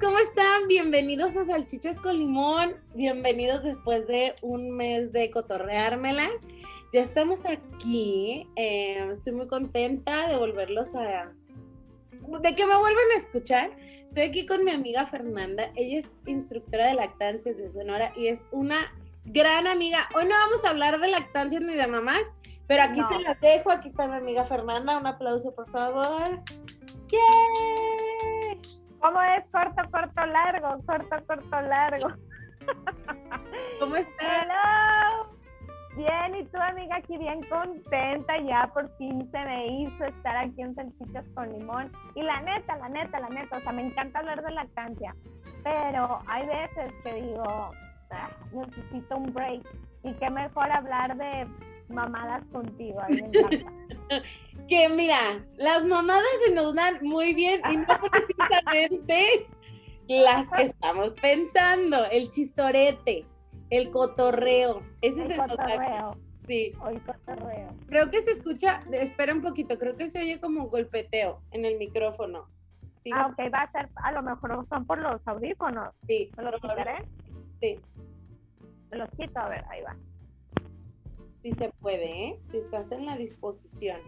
¿cómo están? Bienvenidos a Salchichas con Limón. Bienvenidos después de un mes de cotorreármela. Ya estamos aquí. eh, estoy muy contenta de volverlos a. de que me vuelvan a escuchar. Estoy aquí con mi amiga Fernanda. Ella es instructora de lactancias de Sonora y es una gran amiga. Hoy no vamos a hablar de lactancias ni de mamás, pero aquí No. se las dejo. Aquí está mi amiga Fernanda. Un aplauso, por favor. ¡Yay! ¿Cómo es corto, corto, largo? Corto, corto, largo. ¿Cómo estás? Hello. Bien, y tú, amiga, aquí bien contenta. Ya por fin se me hizo estar aquí en Salchichas con Limón. Y la neta, la neta, la neta, o sea, me encanta hablar de lactancia. Pero hay veces que digo, "Ah, necesito un break. Y qué mejor hablar de mamadas contigo. A mí me encanta. Que mira, las mamadas se nos dan muy bien y no precisamente las que estamos pensando. El chistorete, el cotorreo. Ese El es el total. cotorreo. Sí. Hoy cotorreo. Creo que se escucha, espera un poquito, creo que se oye como un golpeteo en el micrófono. Ah, Fíjate, ok, va a ser, a lo mejor son por los audífonos. sí, ¿Me los quitaré? sí, Me los quito, a ver, ahí va. sí se puede, ¿eh? Si estás en la disposición.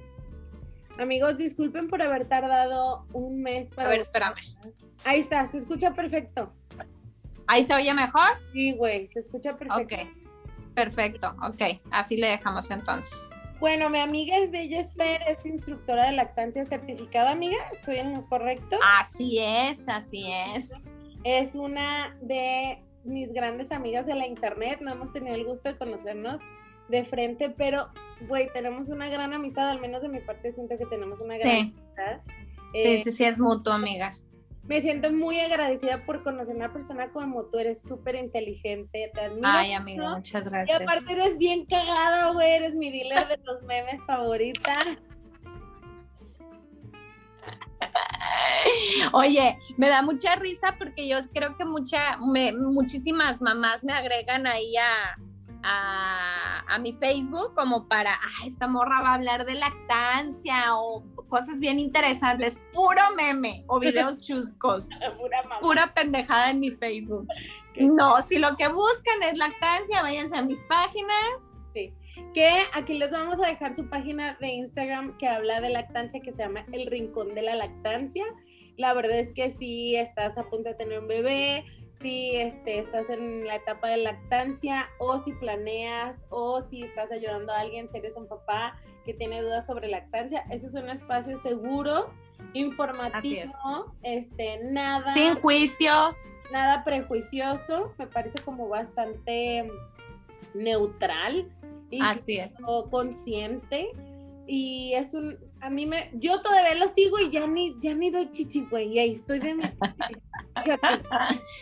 Amigos, disculpen por haber tardado un mes para... A ver, espérame. Ahí está, se escucha perfecto. ¿Ahí se oye mejor? Sí, güey, se escucha perfecto. Ok, perfecto, ok, así le dejamos entonces. Bueno, mi amiga es de ella es Fer, es instructora de lactancia certificada, amiga. ¿Estoy en lo correcto? Así es, así es. Es una de mis grandes amigas de la internet. No hemos tenido el gusto de conocernos de frente, pero, güey, tenemos una gran amistad. Al menos de mi parte siento que tenemos una gran Sí. amistad. Sí, Eh, sí, sí, es mutuo, amiga. Me siento muy agradecida por conocer una persona como tú. Eres súper inteligente. Te admiro. Ay, amiga, muchas Y gracias. aparte eres bien cagada, güey. Eres mi dealer de los memes favorita. Oye, me da mucha risa porque yo creo que mucha, me- muchísimas mamás me agregan ahí a, a, a mi Facebook como para, ah, esta morra va a hablar de lactancia o cosas bien interesantes, puro meme o videos chuscos, Pura pura pendejada en mi Facebook. No, si lo que buscan es lactancia, váyanse a mis páginas. Sí. Que aquí les vamos a dejar su página de Instagram que habla de lactancia que se llama El Rincón de la Lactancia. La verdad es que si estás a punto de tener un bebé, si este, estás en la etapa de lactancia o si planeas o si estás ayudando a alguien, si eres un papá que tiene dudas sobre lactancia, ese es un espacio seguro, informativo, este, nada Sin juicios. nada prejuicioso, me parece como bastante neutral y Así es. consciente y es un a mí me yo todavía lo sigo y ya ni ya ni doy chichi güey y ahí estoy de mi chichi.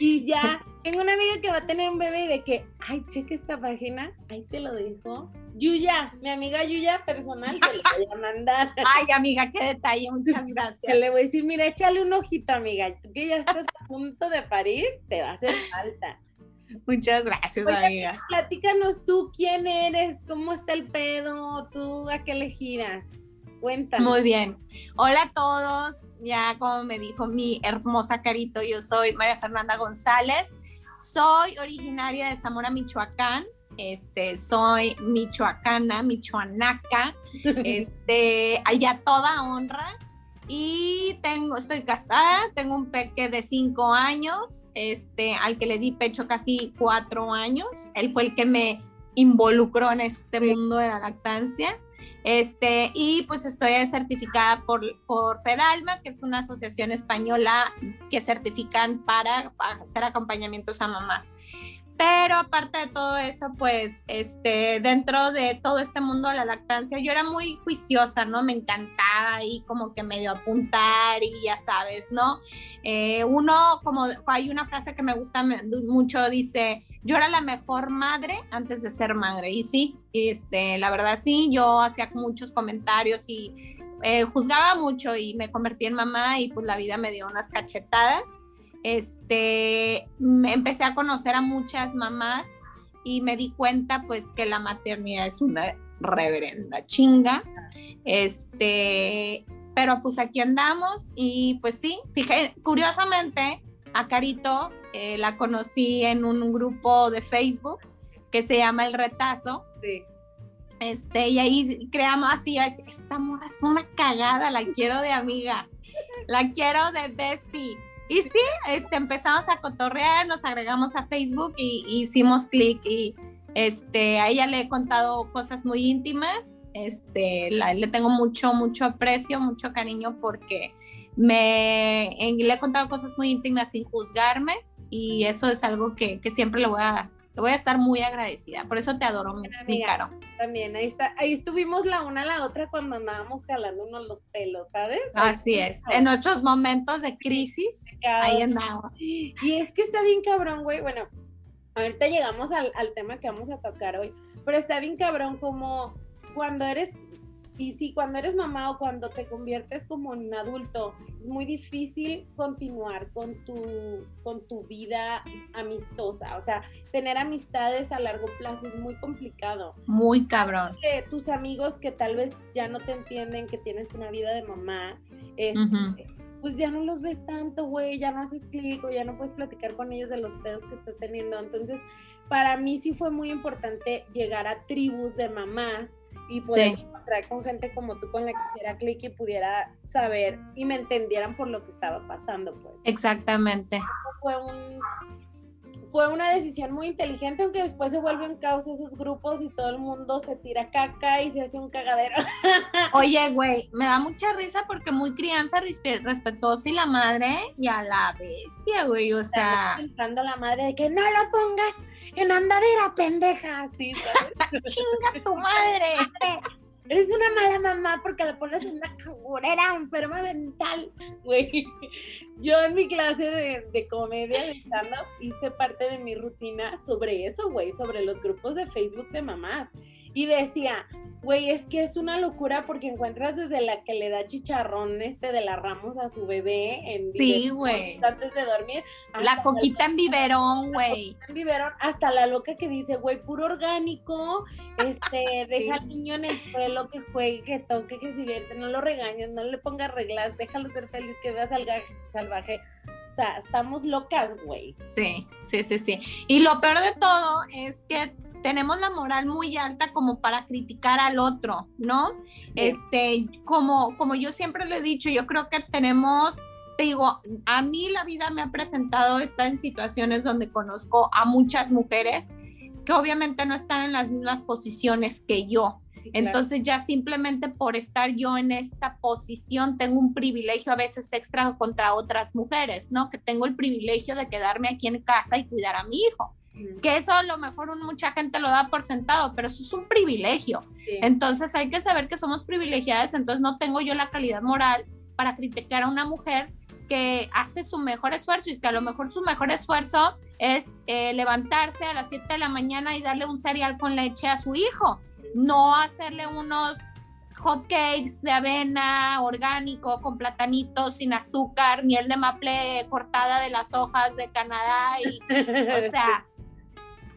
Y ya tengo una amiga que va a tener un bebé y de que ay cheque esta página ahí te lo dejo Yuya mi amiga Yuya personal se lo voy a mandar Ay, amiga, qué detalle, muchas gracias. le voy a decir mira échale un ojito amiga tú que ya estás a punto de parir te va a hacer falta Muchas gracias, Oye, amiga. Platícanos tú quién eres, cómo está el pedo, tú a qué le giras. Cuéntanos. Muy bien. Hola a todos. Ya como me dijo mi hermosa Carito, yo soy María Fernanda González. Soy originaria de Zamora, Michoacán. Este, soy michoacana, michoanaca, este, allá toda honra. Y tengo, estoy casada, tengo un peque de cinco años, este, al que le di pecho casi cuatro años. Él fue el que me involucró en este Sí. mundo de la lactancia. Este, y pues estoy certificada por, por FEDALMA, que es una asociación española que certifican para, para hacer acompañamientos a mamás. Pero aparte de todo eso, pues, este, dentro de todo este mundo de la lactancia, yo era muy juiciosa, ¿no? Me encantaba ahí como que medio apuntar y ya sabes, ¿no? Eh, uno, como hay una frase que me gusta mucho, dice, yo era la mejor madre antes de ser madre. Y sí, este, la verdad sí, yo hacía muchos comentarios y eh, juzgaba mucho y me convertí en mamá y pues la vida me dio unas cachetadas este, me empecé a conocer a muchas mamás y me di cuenta pues que la maternidad es una reverenda chinga. Este, pero pues aquí andamos y pues sí, fíjate, curiosamente, a Carito eh, la conocí en un, grupo de Facebook que se llama El Retazo. Sí. Este, y ahí creamos así, esta morra es una cagada, la quiero de amiga, la quiero de bestie. Y sí, este, empezamos a cotorrear, nos agregamos a Facebook y, hicimos clic y este, a ella le he contado cosas muy íntimas, este, le tengo mucho, mucho aprecio, mucho cariño porque me, le he contado cosas muy íntimas sin juzgarme y eso es algo que, que siempre le voy a le voy a estar muy agradecida. Por eso te adoro, mi, caro. También, ahí está. Ahí estuvimos la una a la otra cuando andábamos jalándonos los pelos, ¿sabes? Así es. En otros momentos de crisis, ahí andamos. Y es que está bien cabrón, güey. Bueno, ahorita llegamos al, al tema que vamos a tocar hoy. Pero está bien cabrón como cuando eres y sí, cuando eres mamá o cuando te conviertes como un adulto, es muy difícil continuar con tu, con tu vida amistosa. O sea, tener amistades a largo plazo es muy complicado. Muy cabrón. Que tus amigos que tal vez ya no te entienden que tienes una vida de mamá, este, pues ya no los ves tanto, güey, ya no haces clic o ya no puedes platicar con ellos de los pedos que estás teniendo. Entonces, para mí sí fue muy importante llegar a tribus de mamás y poder encontrar con gente como tú con la que hiciera clic y pudiera saber y me entendieran por lo que estaba pasando, pues. Exactamente. Fue un fue una decisión muy inteligente, aunque después se vuelven caos esos grupos y todo el mundo se tira caca y se hace un cagadero. Oye, güey, me da mucha risa porque muy crianza respetuosa y la madre y a la bestia, güey, o sea. Pensando la madre de que no lo pongas en andadera, pendeja. Chinga tu madre. Eres una mala mamá porque la pones en una cangurera enferma mental, güey. Yo en mi clase de, de comedia de stand-up hice parte de mi rutina sobre eso, güey, sobre los grupos de Facebook de mamás. Y decía, güey, es que es una locura porque encuentras desde la que le da chicharrón este de la Ramos a su bebé en sí, güey. antes de dormir. La coquita en biberón, güey. En biberón, hasta la loca que dice, güey, puro orgánico, este, deja al niño en el suelo que juegue, que toque, que se divierte, no lo regañes, no le pongas reglas, déjalo ser feliz, que vea salvaje. O sea, estamos locas, güey. Sí, sí, sí, sí. Y lo peor de todo es que tenemos la moral muy alta como para criticar al otro, ¿no? Este, como, como yo siempre lo he dicho, yo creo que tenemos, te digo, a mí la vida me ha presentado, está en situaciones donde conozco a muchas mujeres que obviamente no están en las mismas posiciones que yo. Entonces ya simplemente por estar yo en esta posición tengo un privilegio a veces extra contra otras mujeres, ¿no? Que tengo el privilegio de quedarme aquí en casa y cuidar a mi hijo que eso a lo mejor mucha gente lo da por sentado, pero eso es un privilegio. Entonces hay que saber que somos privilegiadas, entonces no tengo yo la calidad moral para criticar a una mujer que hace su mejor esfuerzo y que a lo mejor su mejor esfuerzo es eh, levantarse a las 7 de la mañana y darle un cereal con leche a su hijo, no hacerle unos hot cakes de avena orgánico con platanitos sin azúcar, miel de maple cortada de las hojas de Canadá y o sea,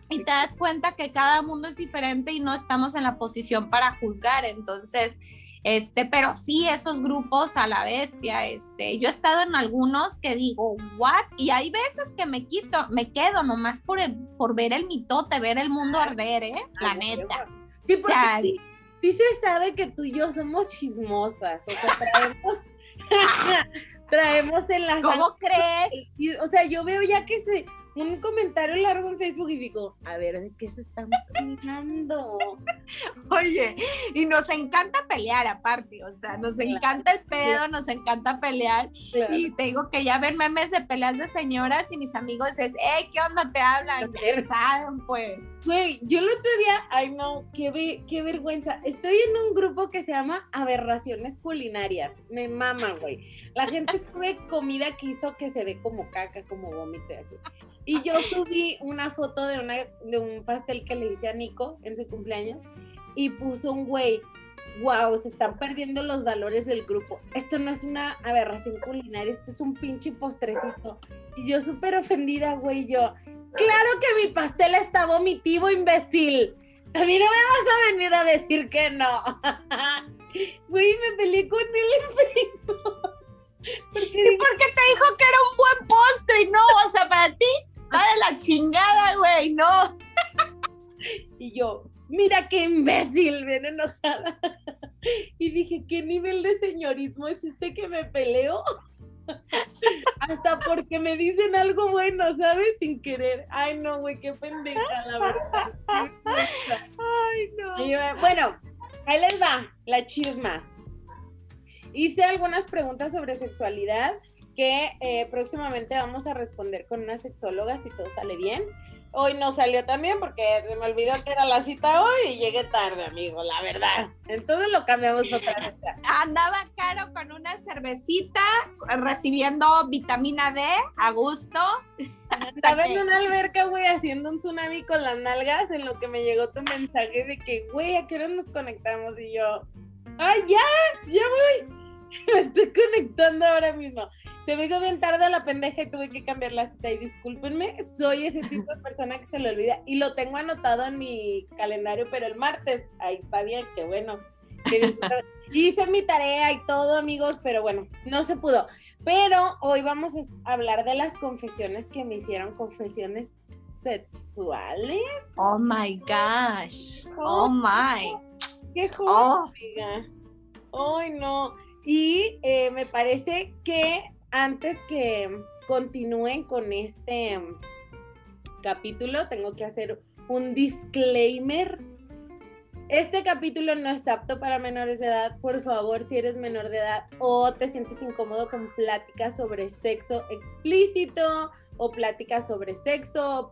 y te das cuenta que cada mundo es diferente y no estamos en la posición para juzgar. Entonces, este, pero sí esos grupos a la bestia, este, yo he estado en algunos que digo, what? Y hay veces que me quito, me quedo nomás por, por ver el mitote, ver el mundo arder, ¿eh? La neta. Sí, porque sí, se sabe que tú y yo somos chismosas, o sea, traemos, traemos en la... ¿Cómo crees? O sea, yo veo ya que se un comentario largo en Facebook y digo, a ver, ¿de qué se están peleando? Oye, y nos encanta pelear aparte, o sea, nos encanta el pedo, nos encanta pelear. Y te digo que ya ven memes de peleas de señoras y mis amigos es, hey, ¿qué onda te hablan? ¿Qué saben, pues? Güey, yo el otro día, ay no, qué, qué vergüenza. Estoy en un grupo que se llama Aberraciones Culinarias. Me mama, güey. La gente sube comida que hizo que se ve como caca, como vómito así. Y yo subí una foto de, una, de un pastel que le hice a Nico en su cumpleaños y puso un güey, wow, se están perdiendo los valores del grupo. Esto no es una aberración culinaria, esto es un pinche postrecito. Y yo súper ofendida, güey, yo, claro que mi pastel está vomitivo, imbécil. A mí no me vas a venir a decir que no. Güey, me peleé con él en Facebook. ¿Y por qué te dijo que era un buen postre y no? O sea, para ti, está de la chingada, güey, no. Y yo, mira qué imbécil, bien enojada. Y dije, ¿qué nivel de señorismo es este que me peleo? Hasta porque me dicen algo bueno, ¿sabes? Sin querer. Ay, no, güey, qué pendeja, la verdad. Ay, no. Yo, bueno, ahí les va la chisma. Hice algunas preguntas sobre sexualidad que eh, próximamente vamos a responder con una sexóloga si todo sale bien. Hoy no salió también porque se me olvidó que era la cita hoy y llegué tarde, amigo, la verdad. Entonces lo cambiamos otra vez. Andaba caro con una cervecita, recibiendo vitamina D a gusto. Estaba en una alberca, güey, haciendo un tsunami con las nalgas en lo que me llegó tu mensaje de que, güey, ¿a qué hora nos conectamos? Y yo, ¡ay, ya! ¡Ya voy! Me estoy conectando ahora mismo. Se me hizo bien tarde la pendeja y tuve que cambiar la cita. Y discúlpenme, soy ese tipo de persona que se le olvida. Y lo tengo anotado en mi calendario, pero el martes, ahí está bien, qué bueno. Hice mi tarea y todo, amigos, pero bueno, no se pudo. Pero hoy vamos a hablar de las confesiones que me hicieron, confesiones sexuales. Oh my gosh. Oh, my. Qué joven, amiga. Ay, no. Y eh, me parece que antes que continúen con este capítulo, tengo que hacer un disclaimer. Este capítulo no es apto para menores de edad. Por favor, si eres menor de edad o te sientes incómodo con pláticas sobre sexo explícito o pláticas sobre sexo o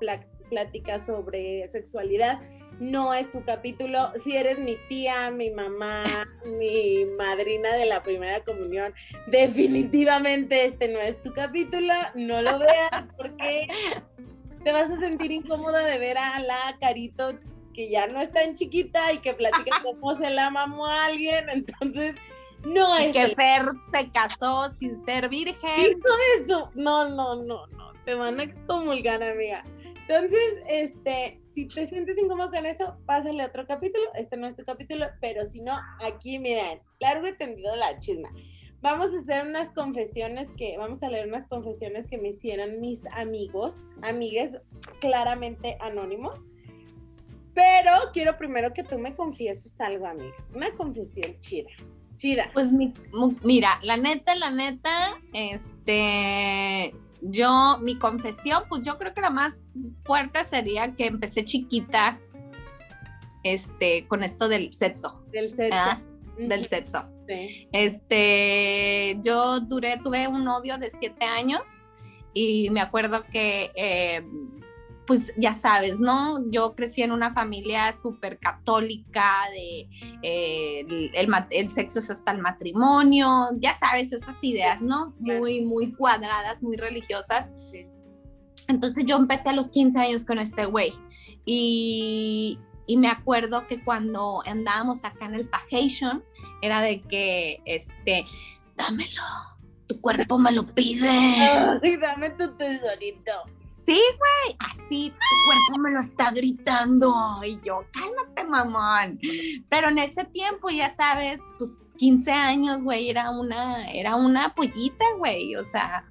pláticas sobre sexualidad, no es tu capítulo. Si eres mi tía, mi mamá, mi madrina de la primera comunión, definitivamente este no es tu capítulo. No lo veas porque te vas a sentir incómoda de ver a la Carito que ya no es tan chiquita y que platica cómo se la mamó a alguien. Entonces, no es. Que Fer se casó sin ser virgen. Eso. No, no, no, no. Te van a excomulgar, amiga. Entonces, este, si te sientes incómodo con eso, pásale otro capítulo. Este no es tu capítulo, pero si no, aquí miren, largo y tendido la chisma. Vamos a hacer unas confesiones que, vamos a leer unas confesiones que me hicieron mis amigos, amigues claramente anónimo. Pero quiero primero que tú me confieses algo, amiga. Una confesión chida. Chida. Pues mira, la neta, la neta, este, yo, mi confesión, pues yo creo que la más fuerte sería que empecé chiquita, este, con esto del sexo. Del sexo. ¿ah? Del sexo. Sí. Este, yo duré, tuve un novio de siete años y me acuerdo que eh, pues ya sabes, ¿no? Yo crecí en una familia súper católica, de eh, el, sexo es hasta el matrimonio, ya sabes, esas ideas, ¿no? Muy, muy cuadradas, muy religiosas. Entonces yo empecé a los 15 años con este güey y, y me acuerdo que cuando andábamos acá en el Fajation, era de que, este, dámelo, tu cuerpo me lo pide. Ay, dame tu tesorito. Sí, güey, así tu cuerpo me lo está gritando. Y yo, cálmate, mamón. Pero en ese tiempo, ya sabes, pues 15 años, güey, era una, era una pollita, güey. O sea,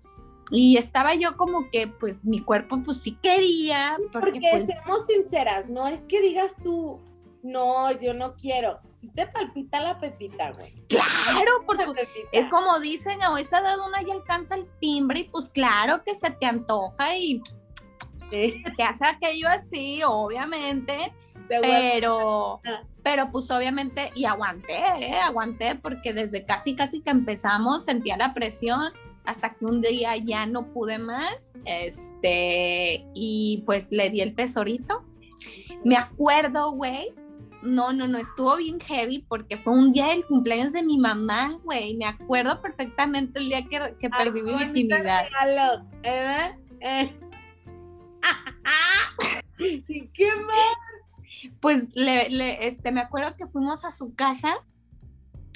y estaba yo como que, pues, mi cuerpo, pues sí quería. Porque, pues, seamos sinceras, no es que digas tú, no, yo no quiero. Si te palpita la pepita, güey. Claro, por. Es como dicen, hoy se ha dado una y alcanza el timbre, y pues claro que se te antoja y te hace aquello así, obviamente, pero, ah. pero pues obviamente, y aguanté, ¿eh? aguanté porque desde casi, casi que empezamos sentía la presión hasta que un día ya no pude más, este, y pues le di el tesorito. Me acuerdo, güey, no, no, no, estuvo bien heavy porque fue un día del cumpleaños de mi mamá, güey. Me acuerdo perfectamente el día que, que perdí mi virginidad. ¿eh? ¿Eh? ¿Y qué más? Pues le, este, me acuerdo que fuimos a su casa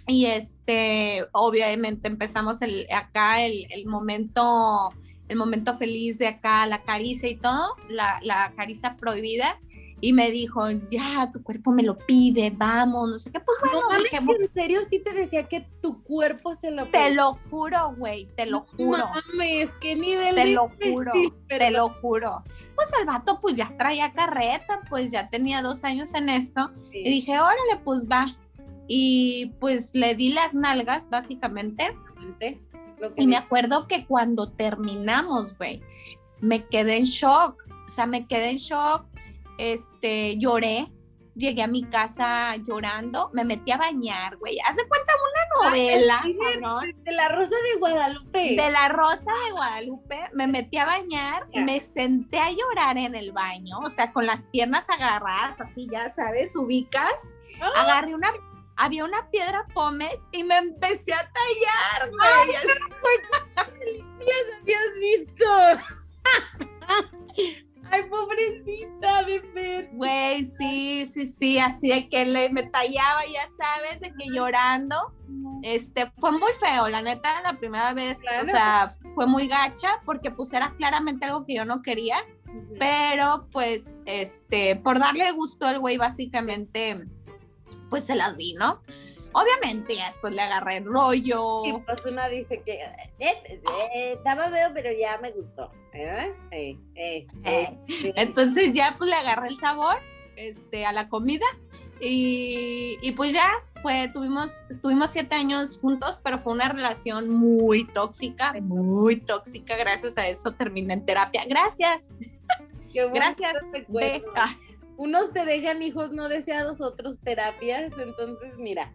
y este, obviamente empezamos el, acá el, el momento, el momento feliz de acá, la caricia y todo, la, la caricia prohibida. Y me dijo, ya, tu cuerpo me lo pide, vamos, no sé qué. Pues bueno, no, dije, ¿En serio sí te decía que tu cuerpo se lo Te lo juro, güey, te lo juro. Mames, qué nivel Te de lo juro, te lo juro. Pues el vato pues ya traía carreta, pues ya tenía dos años en esto. Sí. Y dije, órale, pues va. Y pues le di las nalgas, básicamente. Lo que Y me acuerdo que cuando terminamos, güey, me quedé en shock. O sea, me quedé en shock. Este, lloré. Llegué a mi casa llorando. Me metí a bañar, güey. Hace cuenta una novela, sí, cabrón, de la Rosa de Guadalupe. de la Rosa de Guadalupe. Me metí a bañar me senté a llorar en el baño. O sea, con las piernas agarradas, así, ya sabes, ubicas. Ah. Agarré una. Había una piedra pómex y me empecé a tallar, güey. Sí, sí, sí, así de que le, me tallaba, ya sabes, de que llorando. Este, fue muy feo, la neta, la primera vez, Claro. o sea, fue muy gacha porque pues era claramente algo que yo no quería, pero pues, este, por darle gusto al güey, básicamente, pues se las di, ¿no? Obviamente, después le agarré el rollo. Y pues una dice que eh, eh, estaba feo, pero ya me gustó. ¿eh? Eh, eh, eh, eh. Entonces ya pues le agarré el sabor este, a la comida y, y pues ya fue, tuvimos, estuvimos siete años juntos, pero fue una relación muy tóxica, muy tóxica, gracias a eso terminé en terapia, gracias, Qué gracias. ah, Unos te dejan hijos no deseados, otros terapias. Entonces, mira.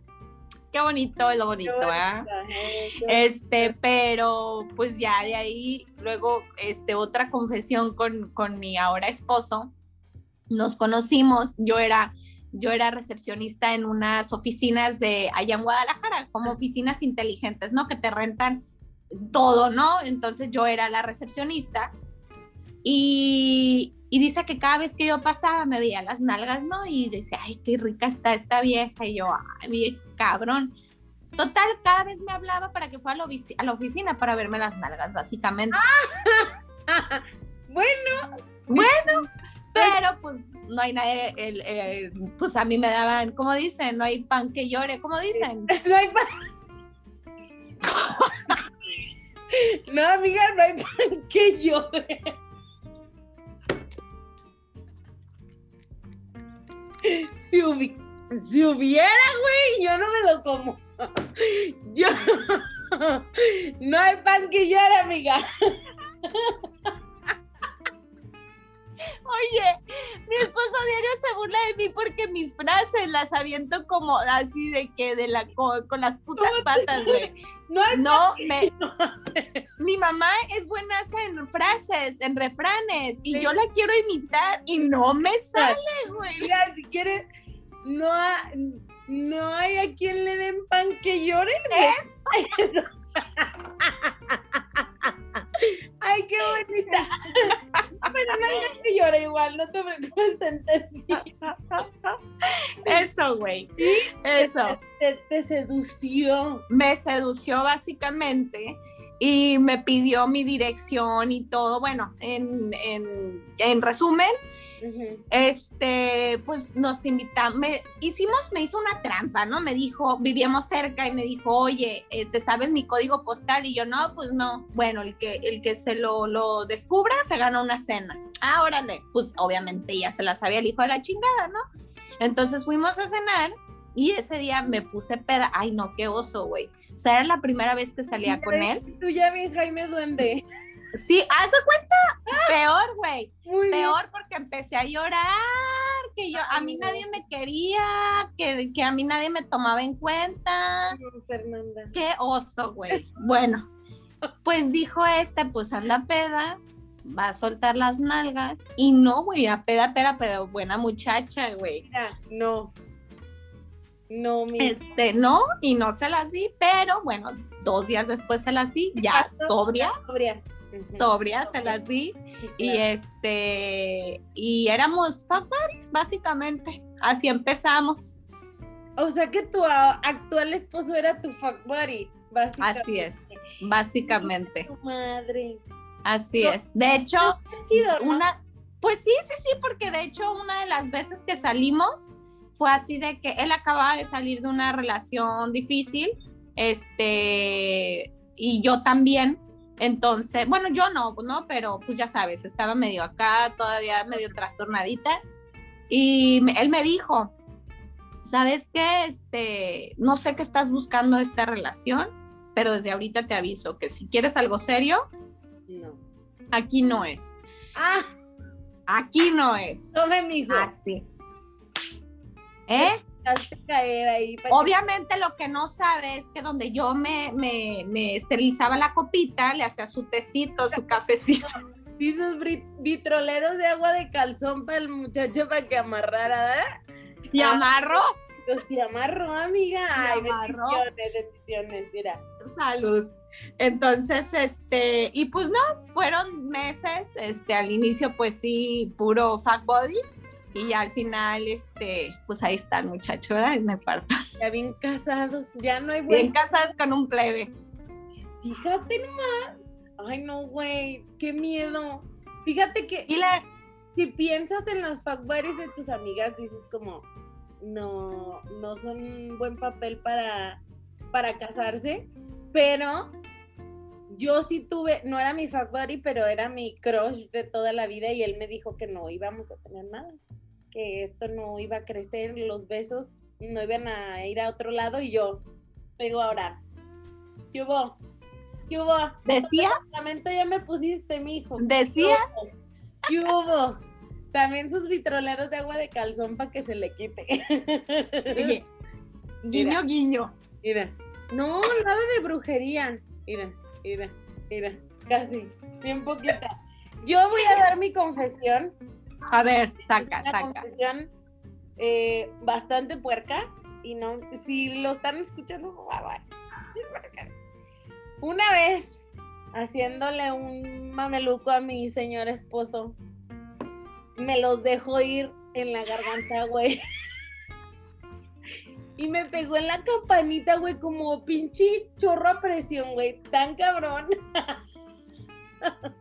qué bonito, es lo bonito, ¿ah? eh, qué Este, pero pues ya de ahí, luego, este, otra confesión con, con mi ahora esposo. Nos conocimos, yo era, yo era recepcionista en unas oficinas de allá en Guadalajara, como oficinas inteligentes, ¿no? Que te rentan todo, ¿no? Entonces yo era la recepcionista y, y dice que cada vez que yo pasaba me veía las nalgas, ¿no? Y decía, ay, qué rica está esta vieja. Y yo, ay, vieja, cabrón. Total, cada vez me hablaba para que fuera a la, ofici- a la oficina para verme las nalgas, básicamente. Bueno, Bueno, pero pues no hay nadie, el, eh, pues a mí me daban, como dicen, no hay pan que llore, como dicen. no hay pan. No, amiga, no hay pan que llore. Si, hubi- si hubiera, güey, yo no me lo como. Yo no hay pan que llore, amiga. Oye, mi esposo diario se burla de mí porque mis frases las aviento como así de que de la co- con las putas patas, güey. No No, me, mi mamá es buena en frases, en refranes, y Sí. yo la quiero imitar y no me sale, güey. Mira, si quieres, no, ha- no hay a quien le den pan que llore. Ay, qué bonita. Pero no que llore igual, no te preocupes, te entendí. Eso, güey. Eso. Te, te sedució. Me sedució básicamente y me pidió mi dirección y todo. Bueno, en, en, en resumen, este, pues nos invitamos, me, hicimos, me hizo una trampa, ¿no? Me dijo, vivíamos cerca y me dijo, oye, eh, ¿te sabes mi código postal? Y yo, no, pues no. Bueno, el que, el que se lo, lo descubra se gana una cena. Ah, órale. Pues obviamente ya se la sabía el hijo de la chingada, ¿no? Entonces fuimos a cenar y ese día me puse peda. Ay, no, qué oso, güey. O sea, era la primera vez que salía con él. Tú ya bien, Jaime Duende. Sí, de cuenta. Peor, güey peor porque empecé a llorar, que yo, a mí nadie me quería, que, que a mí nadie me tomaba en cuenta. Fernanda. Qué oso, güey. Bueno, pues dijo este, pues anda peda, va a soltar las nalgas. Y no, güey, a peda, peda, pero buena muchacha, güey. Mira, no. No, mi. Este, no, y no se las di, pero bueno, dos días después se las di, ya pasó? sobria, Sobria. Se las di. Sí, Y este, y éramos fuck buddies, básicamente. Así empezamos. O sea que tu actual esposo era tu fuck buddy, básicamente. Así es, básicamente. Tu madre. Así No. es. De hecho, Qué chido, ¿no? una, Pues sí, sí, sí, porque de hecho una de las veces que salimos fue así de que él acababa de salir de una relación difícil, este, y yo también. Entonces, bueno, yo no, ¿no? Pero pues ya sabes, estaba medio acá, todavía medio trastornadita. Y él me dijo, ¿sabes qué? Este, no sé qué estás buscando esta relación, pero desde ahorita te aviso que si quieres algo serio, No. aquí no es. Ah, Aquí no es. tome, mijo. Así. ¿Eh? Caer ahí. Obviamente lo que no sabe es que donde yo me, me, me esterilizaba la copita, le hacía su tecito, su cafecito. Sí, sus vitroleros de agua de calzón para el muchacho para que amarrara, ¿eh? Y amarro. Pues sí, amarró, amiga. Ay, amarró. bendiciones, bendiciones, mira. Salud. Entonces, este, y pues no, fueron meses, este, al inicio pues sí, puro fat body, y ya al final, este, pues ahí está el muchacho, ¿verdad? Me parto. Ya bien casados, ya no hay Bien buen... casadas con un plebe. Fíjate nomás. Ay, no, güey, qué miedo. Fíjate que Y la, si piensas en los fuck buddies de tus amigas, dices como, no, no son un buen papel para, para casarse, pero yo sí tuve, no era mi fuck buddy, pero era mi crush de toda la vida y él me dijo que no íbamos a tener nada, que esto no iba a crecer, los besos no iban a ir a otro lado y yo, digo ahora, ¿qué hubo? ¿Qué hubo? ¿Decías? Lamento ya me pusiste, mijo. ¿Decías? ¿Qué hubo? También sus vitroleros de agua de calzón para que se le quite. Oye, guiño, guiño. Mira. No, nada de brujería. Mira, mira, mira. Casi. Bien poquita. Yo voy a dar mi confesión. A ver, Es saca, una saca. eh, bastante puerca. Y no, si lo están escuchando, favor. Una vez, haciéndole un mameluco a mi señor esposo, me los dejó ir en la garganta, güey. Y me pegó en la campanita, güey, como pinche chorro a presión, güey. Tan cabrón.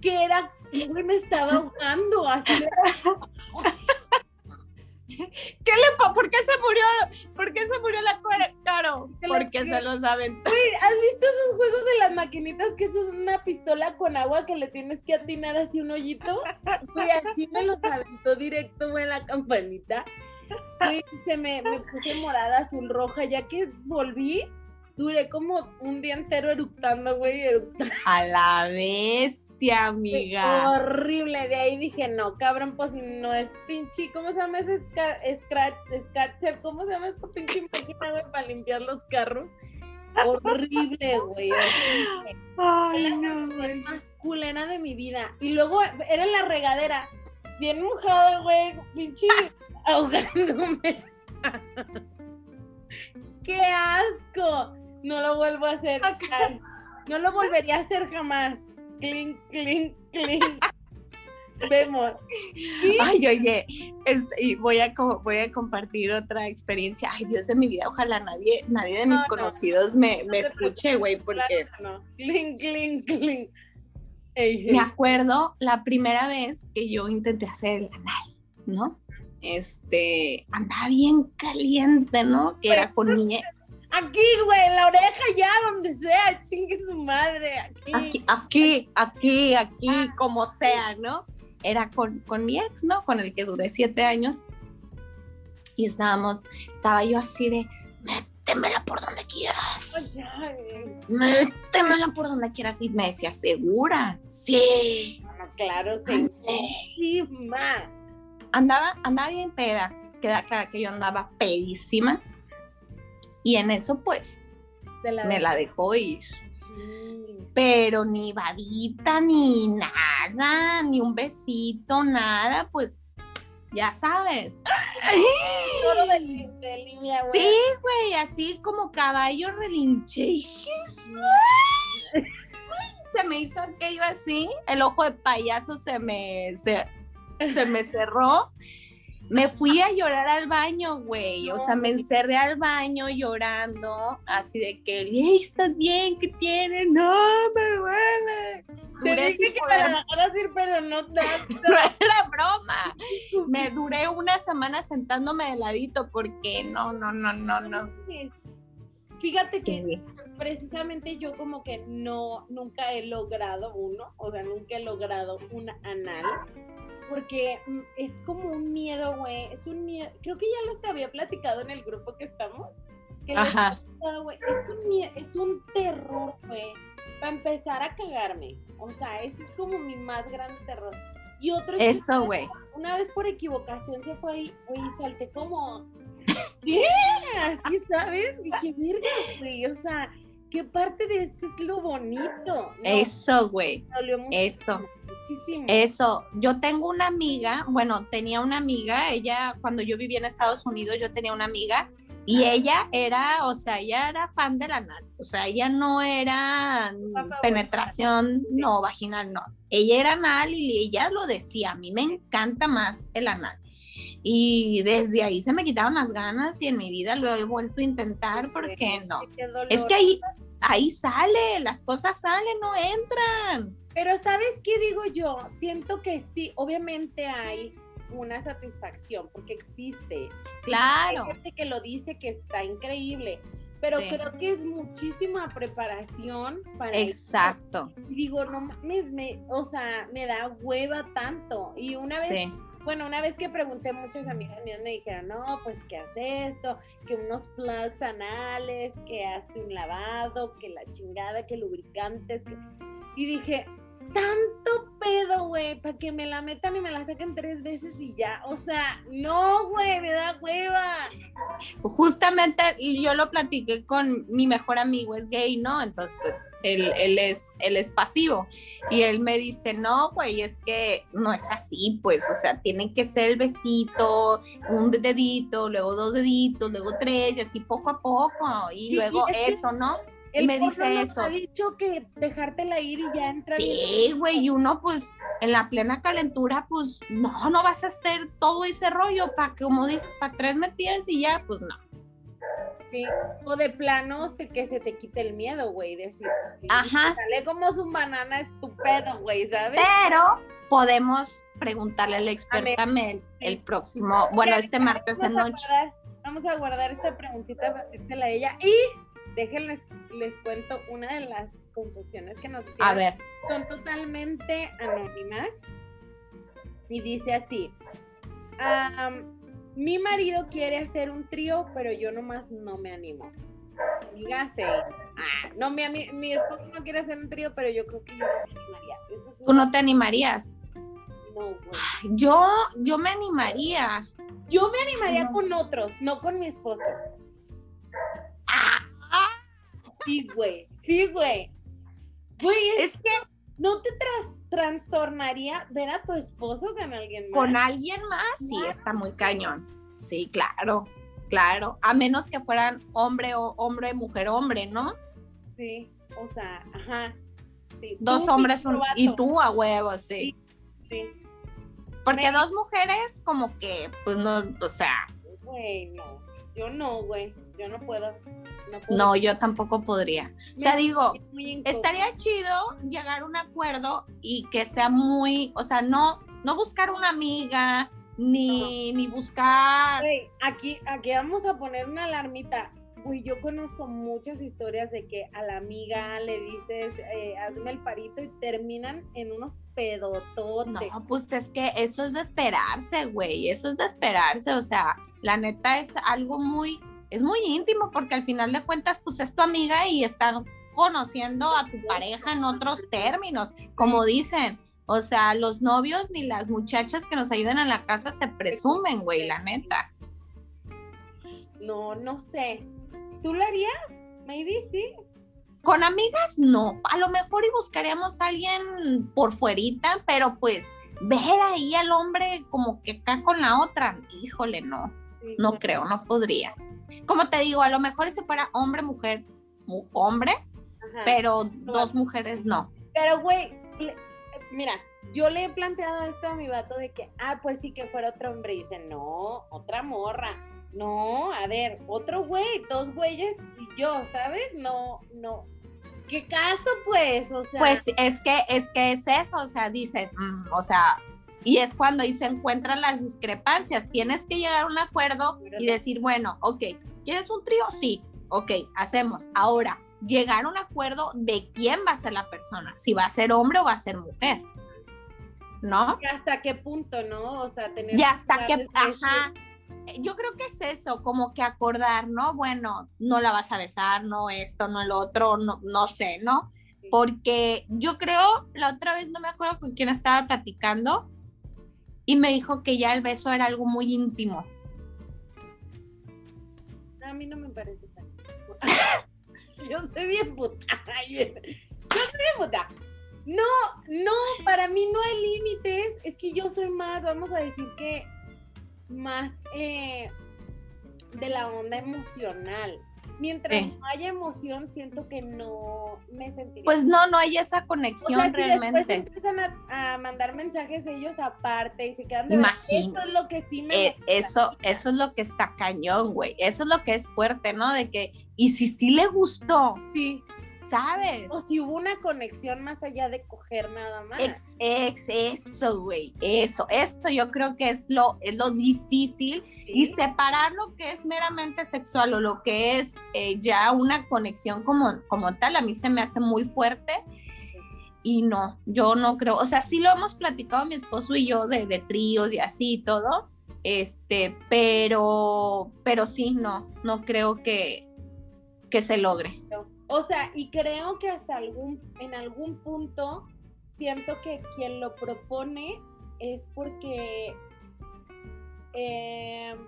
que era, güey, me estaba ahogando. Así de- ¿Qué le ¿Por qué se murió? ¿Por qué se murió la Caro? Porque se los aventó. Güey, ¿has visto esos juegos de las maquinitas que eso es una pistola con agua que le tienes que atinar así un hoyito? Güey, así me los aventó directo, güey, en la campanita. Güey, se me, me puse morada, azul, roja, ya que volví, duré como un día entero eructando, güey, eructando. A la bestia, amiga. Horrible, de ahí dije, no, cabrón, pues si no es pinche, ¿cómo se llama ese scratch, scratcher? ¿Cómo se llama esta pinche máquina, güey, para limpiar los carros? Horrible, güey. horrible. Ay, la no, sensación más culera de mi vida. Y luego era en la regadera, bien mojada, güey, pinche ahogándome. ¡Qué asco! No lo vuelvo a hacer. No lo volvería a hacer jamás. Clink, clink, clink. Vemos. Ay, oye, este, y voy a, voy a compartir otra experiencia. Ay, Dios de mi vida, ojalá nadie, nadie de mis No, no. conocidos me, No me escuche, güey, porque. Clink, clink, clink. Ey, me acuerdo la primera vez que yo intenté hacer el anal, ¿no? Este, andaba bien caliente, ¿no? Que era con mi, Aquí, güey, en la oreja ya, donde sea, chingue su madre. Aquí. aquí, aquí, aquí, aquí, como sea, ¿no? Era con, con mi ex, ¿no? Con el que duré siete años. Y estábamos, estaba yo así de, métemela por donde quieras. Métemela por donde quieras. Y me decía, ¿segura? Sí. no, claro, Sí. Andaba, andaba bien peda. Queda claro que yo andaba pedísima. Y en eso, pues, la me la dejó ir. Sí. pero ni babita, ni nada, ni un besito, nada, pues ya sabes. Solo de, de línea, güey. Sí, güey, así como caballo Jesús. Se me hizo aquello así, el ojo de payaso se me, se, se me cerró. Me fui a llorar al baño, güey. O sea, me encerré al baño llorando, así de que, "Ey, ¿estás bien? ¿Qué tienes? No, me duele. Te Duré dije sin que me la dejaras ir, pero no tanto. no era broma. Me duré una semana sentándome de ladito porque no, no, no, no, no. Fíjate que Sí. precisamente yo como que no, nunca he logrado uno, o sea, nunca he logrado un anal, porque mm, es como un miedo, güey, es un miedo, creo que ya los había platicado en el grupo que estamos, que Ajá. Es un mie- es un terror, güey, para empezar a cagarme, o sea, ese es como mi más grande terror. Y otro Eso, güey. una vez por equivocación se fue ahí, güey, salté como, ¿qué? Así, ¿sabes? Dije, virga, güey, o sea, ¿qué parte de esto es lo bonito? No, Eso, güey. Eso. muchísimo. Eso, yo tengo una amiga, bueno, tenía una amiga, ella, cuando yo vivía en Estados Unidos, yo tenía una amiga y ella era, o sea, ella era fan del anal, o sea, ella no era penetración, no, vaginal, no. Ella era anal y ella lo decía, a mí me encanta más el anal. Y desde ahí se me quitaron las ganas y en mi vida lo he vuelto a intentar porque no. Es que ahí, ahí sale, las cosas salen, no entran. Pero ¿sabes qué digo yo? Siento que sí, obviamente hay una satisfacción porque existe. Claro. Hay gente que lo dice que está increíble, pero Sí. creo que es muchísima preparación para eso. Exacto. Y digo, no mames, me, o sea, me da hueva tanto. Y una vez, Sí. Bueno, una vez que pregunté, muchas amigas mías me dijeron, no, pues que hace esto, que unos plugs anales, que hazte un lavado, que la chingada, que lubricantes, que... Y dije, tanto pedo, güey, para que me la metan y me la saquen tres veces y ya. O sea, no, güey, me da hueva. Justamente yo lo platiqué con mi mejor amigo, es gay, ¿no? Entonces, pues él, él, es, él es pasivo. Y él me dice, no, güey, es que no es así, pues, o sea, tiene que ser el besito, un dedito, luego dos deditos, luego tres, y así poco a poco. Y Sí, luego que eso, ¿no? El me dice eso. ha dicho que dejártela ir y ya entra. Sí, güey, y uno pues en la plena calentura, pues no, no vas a hacer todo ese rollo para que, como dices, para tres metidas y ya, pues no. Sí, O de plano se, que se te quite el miedo, güey. Decir, Ajá. Sale como su banana estupendo, güey, ¿sabes? Pero podemos preguntarle a la experta Mel el próximo, bueno, Ya, este martes en noche. guardar- vamos a guardar esta preguntita para hacérsela a ella. Y déjenles, les cuento una de las confesiones que nos hicieron. A ver, Son totalmente anónimas. Y dice así. am, mi marido quiere hacer un trío, pero yo nomás no me animo. Dígase. Ah, no, mi, ami- mi esposo no quiere hacer un trío, pero yo creo que yo no me animaría. Es tú no te animarías. No, güey. Yo, yo me animaría. Yo me animaría No. con otros, no con mi esposo. Sí, güey. Sí, güey. Güey, es, Es que ¿no te tras- trastornaría ver a tu esposo con alguien más? con alguien más, sí, está muy cañón. Sí, claro, claro. A menos que fueran hombre o hombre, mujer, hombre, ¿no? Sí, o sea, ajá. Sí. Dos Tú, hombres un- y tú a huevo, sí. Sí. Porque Me- dos mujeres, como que, pues no, o sea, Güey, no. Yo no, güey. Yo no puedo. No, yo tampoco podría. O sea, digo, Es estaría chido llegar a un acuerdo y que sea muy, o sea, no, no buscar una amiga, ni, ni buscar. Aquí, aquí vamos a poner una alarmita. Güey, yo conozco muchas historias de que a la amiga le dices, eh, hazme el parito y terminan en unos pedototes. No, pues es que eso es de esperarse, güey, eso es de esperarse, o sea, la neta es algo muy, es muy íntimo porque al final de cuentas, pues es tu amiga y están conociendo a tu pareja en otros términos, como dicen. O sea, los novios ni las muchachas que nos ayudan en la casa se presumen, güey, la neta. No, no sé. ¿Tú lo harías? Maybe sí. Con amigas no, a lo mejor y buscaríamos a alguien por fuerita, pero pues ver ahí al hombre como que acá con la otra, híjole, no. No creo, no podría. Como te digo, a lo mejor si fuera hombre, mujer, mu- hombre, Ajá. pero dos mujeres no. Pero, güey, mira, yo le he planteado esto a mi vato de que, ah, pues sí que fuera otro hombre. Y dice, no, otra morra. No, a ver, otro güey, dos güeyes y yo, ¿sabes? No, no. ¿Qué caso, pues? O sea. Pues es que es que es eso, o sea, dices, mm, o sea, y es cuando ahí se encuentran las discrepancias. Tienes que llegar a un acuerdo y decir, bueno, ok, ¿quieres un trío? Sí, ok, hacemos. Ahora, llegar a un acuerdo de quién va a ser la persona, si va a ser hombre o va a ser mujer. ¿No? ¿Y hasta qué punto, no? O sea, tener... Y hasta qué, ajá. Yo creo que es eso, como que acordar, ¿no? Bueno, no la vas a besar, no esto, no el otro, no, no sé, ¿no? Porque yo creo, la otra vez no me acuerdo con quién estaba platicando y me dijo que ya el beso era algo muy íntimo. A mí no me parece tan. yo soy bien puta. Yo soy bien puta. No, no, para mí no hay límites. Es que yo soy más, vamos a decir que más eh, de la onda emocional. Mientras no haya emoción, siento que no me sentiría. Pues no, no hay esa conexión o sea, realmente. empiezan a, mandar mensajes ellos aparte y se quedan de Eso es lo que sí me. Eh, eso, eso es lo que está cañón, güey. Eso es lo que es fuerte, ¿no? De que, y si sí le gustó. Sí sabes. O si hubo una conexión más allá de coger nada más. Ex, eso, güey, eso, eso yo creo que es lo, es lo difícil y separar lo que es meramente sexual o lo que es eh, ya una conexión como, como tal, a mí se me hace muy fuerte. Y no, yo no creo, o sea, sí lo hemos platicado mi esposo y yo de, de tríos y así y todo, este, pero, pero sí, no, no creo que, que se logre. O sea, y creo que hasta algún, en algún punto siento que quien lo propone es porque em,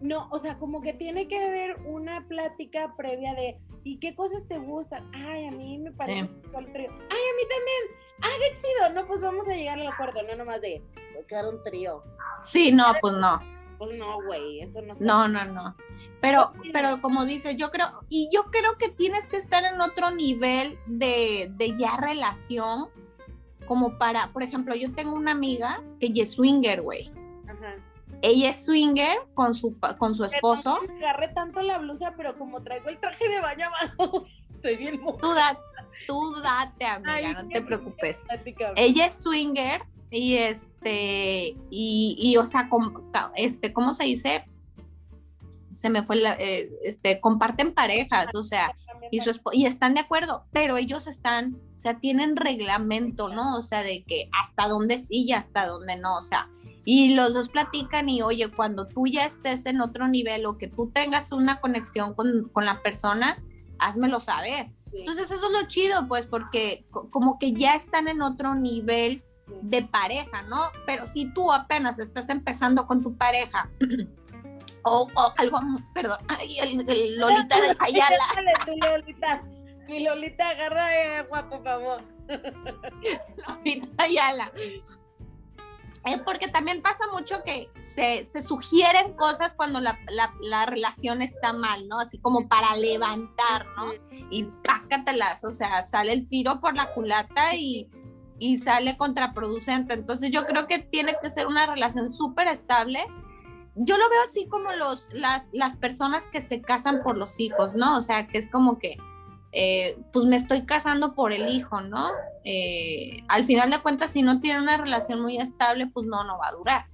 no, o sea, como que tiene que haber una plática previa de ¿y qué cosas te gustan? Ay, a mí me parece el trío. Ay, a mí también. Ay, qué chido. No, pues vamos a llegar al acuerdo, no nomás de quedar un trío. Sí, no, pues no. Pues no, güey, eso no. No, no, no. Pero, pero como dice, yo creo, y yo creo que tienes que estar en otro nivel de, de ya relación, como para, por ejemplo, yo tengo una amiga que es swinger, güey. Ella es swinger con su, con su esposo. Agarré tanto la blusa, pero como traigo el traje de baño abajo, estoy bien Tú, da, tú date, amiga, no te preocupes. Ella es swinger y este, y, y o sea, este, ¿cómo se dice? se me fue la, eh, este, comparten parejas, o sea, y, su y están de acuerdo, pero ellos están, o sea, tienen reglamento, ¿no? O sea, de que hasta dónde sí y hasta dónde no, o sea, y los dos platican y oye, cuando tú ya estés en otro nivel o que tú tengas una conexión con, con la persona, házmelo saber. Entonces eso es lo chido, pues, porque como que ya están en otro nivel de pareja, ¿no? Pero si tú apenas estás empezando con tu pareja o, algo, perdón, ay, el, Lolita de Ayala. tu Lolita, mi Lolita, agarra agua, por favor. Lolita Ayala. Eh, porque también pasa mucho que se, se sugieren cosas cuando la, la, la, relación está mal, ¿no? Así como para levantar, ¿no? Y pácatelas, o sea, sale el tiro por la culata y, y sale contraproducente. Entonces yo creo que tiene que ser una relación súper estable yo lo veo así como los, las, las personas que se casan por los hijos, ¿no? O sea, que es como que, eh, pues me estoy casando por el hijo, ¿no? Eh, al final de cuentas, si no tiene una relación muy estable, pues no, no va a durar.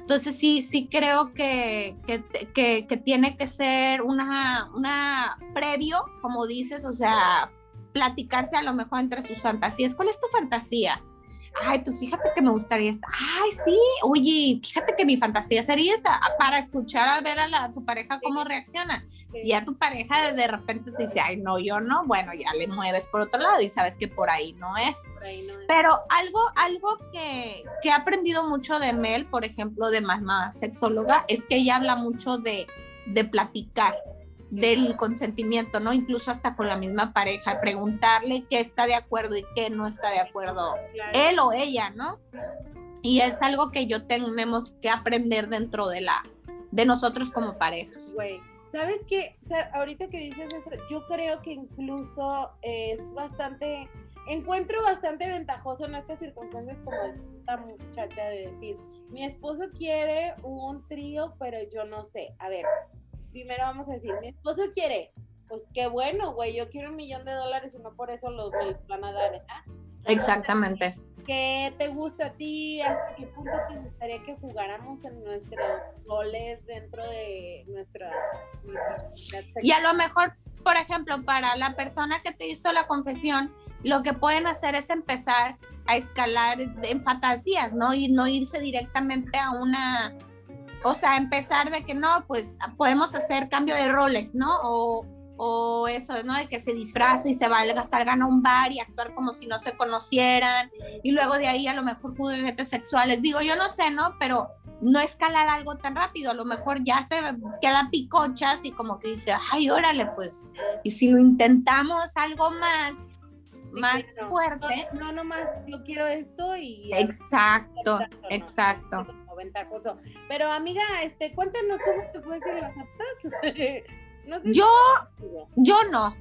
Entonces sí, sí creo que, que, que, tiene que ser una, una previo, como dices, o sea, platicarse a lo mejor entre sus fantasías. ¿Cuál es tu fantasía? ay, pues fíjate que me gustaría esta, ay, sí, oye, fíjate que mi fantasía sería esta, ah, para escuchar a ver a, la, tu pareja cómo reacciona. Si ya tu pareja de repente te dice, ay, no, yo no, bueno, ya le mueves por otro lado y sabes que por ahí no es. Pero algo, algo que, que he aprendido mucho de Mel, por ejemplo, de mamá sexóloga, es que ella habla mucho de, de platicar del consentimiento, ¿no? Incluso hasta con la misma pareja, preguntarle qué está de acuerdo y qué no está de acuerdo, él o ella, ¿no? Y es algo que yo tenemos que aprender dentro de la, de nosotros como parejas. Güey, ¿sabes qué? ahorita que dices eso, yo creo que incluso es bastante, encuentro bastante ventajoso en estas circunstancias como esta muchacha de decir, mi esposo quiere un trío, pero yo no sé. A ver, primero vamos a decir, mi esposo quiere pues qué bueno, güey, yo quiero un millón de dólares y no por eso los me van a dar, ¿eh? Exactamente. ¿Qué te gusta a ti? ¿Hasta qué punto te gustaría que jugáramos en nuestros roles dentro de nuestra, nuestra Y a lo mejor, por ejemplo, para la persona que te hizo la confesión, lo que pueden hacer es empezar a escalar en fantasías, ¿no? Y no irse directamente a una, o sea, empezar de que no, pues podemos hacer cambio de roles, ¿no? O, o eso, ¿no? De que se disfrace y se valga, salgan a un bar y actuar como si no se conocieran, y luego de ahí a lo mejor juguetes sexuales. Digo, yo no sé, ¿no? Pero no escalar algo tan rápido, a lo mejor ya se queda picochas y como que dice, ay, órale, pues, y si lo intentamos algo más, más fuerte. No, no, nomás yo quiero esto y... Exacto, exacto. Ventajoso. Pero amiga, este, cuéntanos cómo te fue si lo aceptas. yo, yo no.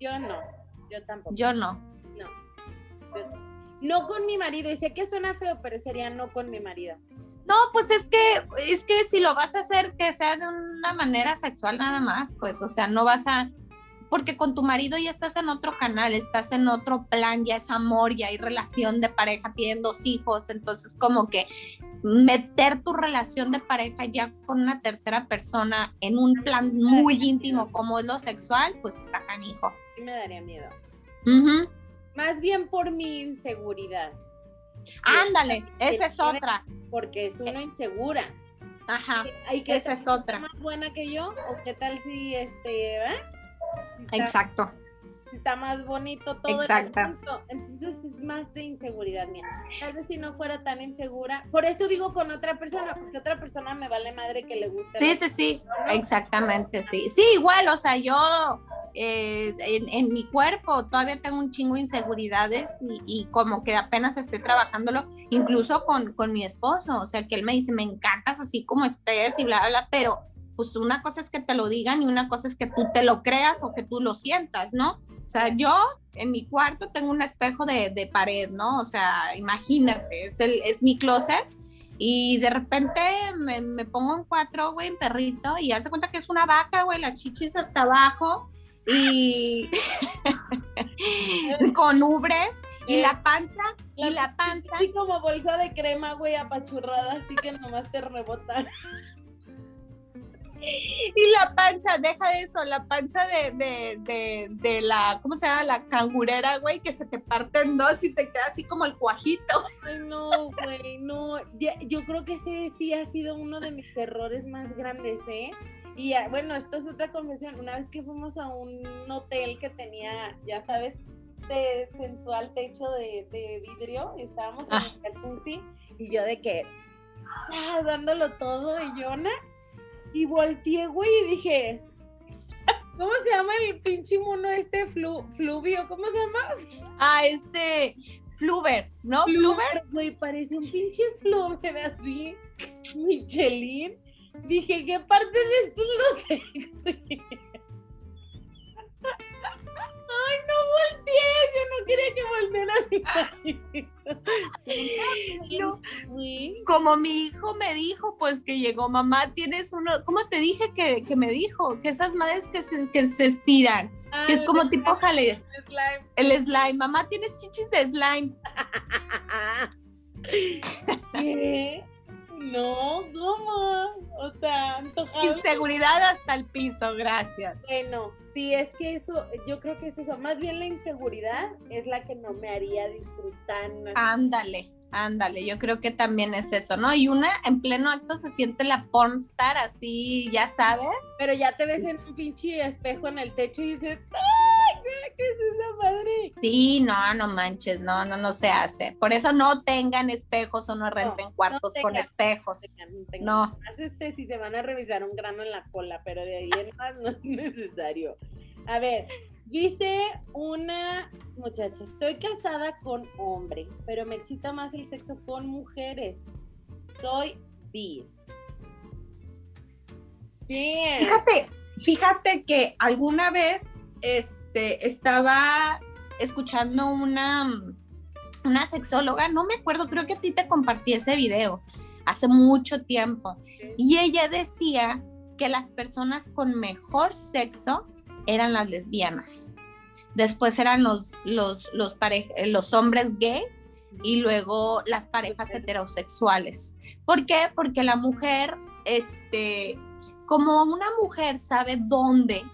Yo no, yo tampoco. Yo no. No. no con mi marido, y sé que suena feo, pero sería no con mi marido. No, pues es que, es que si lo vas a hacer que sea de una manera sexual nada más, pues, o sea, no vas a, porque con tu marido ya estás en otro canal, estás en otro plan, ya es amor, ya hay relación de pareja, tienen dos hijos, entonces como que meter tu relación de pareja ya con una tercera persona en un plan muy íntimo como es lo sexual, pues está canijo. Me daría miedo. Más bien por mi inseguridad. Ándale, esa es otra. Porque es uno insegura. Ajá. Hay que esa es otra. ¿Más buena que yo? ¿O qué tal si este, Exacto. Está más bonito todo. Exacto. Entonces es más de inseguridad mía. Tal vez si no fuera tan insegura. Por eso digo con otra persona, porque otra persona me vale madre que le guste. Sí, sí, sí. Exactamente, sí. Sí, igual, o sea, yo eh, en, mi cuerpo todavía tengo un chingo de inseguridades y, como que apenas estoy trabajándolo, incluso con, con mi esposo. O sea, que él me dice, me encantas así como estés y bla, bla, bla, pero pues una cosa es que te lo digan y una cosa es que tú te lo creas o que tú lo sientas, ¿no? O sea, yo en mi cuarto tengo un espejo de, de pared, ¿no? O sea, imagínate, es, el, es mi closet y de repente me, me pongo en cuatro, güey, en perrito y hace cuenta que es una vaca, güey, la chichis hasta abajo y con ubres y la panza, y la panza. Así como bolsa de crema, güey, apachurrada, así que nomás te rebota. y la panza, deja de eso, la panza de, la, ¿cómo se llama? La cangurera, güey, que se te parte en dos y te queda así como el cuajito. Ay, no, güey, no. yo creo que ese sí ha sido uno de mis errores más grandes, ¿eh? Y bueno, esto es otra confesión. Una vez que fuimos a un hotel que tenía, ya sabes, este sensual techo de, vidrio, y estábamos en el jacuzzi, y yo de que, ah, dándolo todo, y ¿no? Y volteé, güey, y dije, ¿cómo se llama el pinche mono este flu, fluvio? ¿Cómo se llama? Ah, este Fluver, ¿no? Fluver. Güey, parece un pinche Fluver así. Michelin. Dije, ¿qué parte de esto es lo sexy? Ay, no volteé, yo no quería que volteara mi no, como mi hijo me dijo, pues que llegó, mamá, tienes uno, ¿cómo te dije que, que me dijo? Que esas madres que se, que se estiran, que es como tipo jale. El slime. El slime, mamá, tienes chichis de slime. ¿Qué? No, ¿cómo? O sea, antojado. Inseguridad hasta el piso, gracias. Bueno, sí, es que eso, yo creo que es eso. Más bien la inseguridad es la que no me haría disfrutar. Ándale, ándale, yo creo que también es eso, ¿no? Y una en pleno acto se siente la pornstar así, ya sabes. Pero ya te ves en un pinche espejo en el techo y dices, ¡ay, qué es esa madre! Sí, no, no manches, no, no, no se hace. Por eso no tengan espejos o no renten cuartos con espejos. No. Este, si se van a revisar un grano en la cola, pero de ahí en más no es necesario. A ver, Dice una muchacha, estoy casada con hombre, pero me excita más el sexo con mujeres. Soy bi. Fíjate, fíjate que alguna vez este, estaba escuchando una, una sexóloga, no me acuerdo, creo que a ti te compartí ese video hace mucho tiempo. Y ella decía que las personas con mejor sexo eran las lesbianas. Después eran los, los, los, los hombres gay y luego las parejas heterosexuales. ¿Por qué? Porque la mujer, este, como una mujer sabe dónde,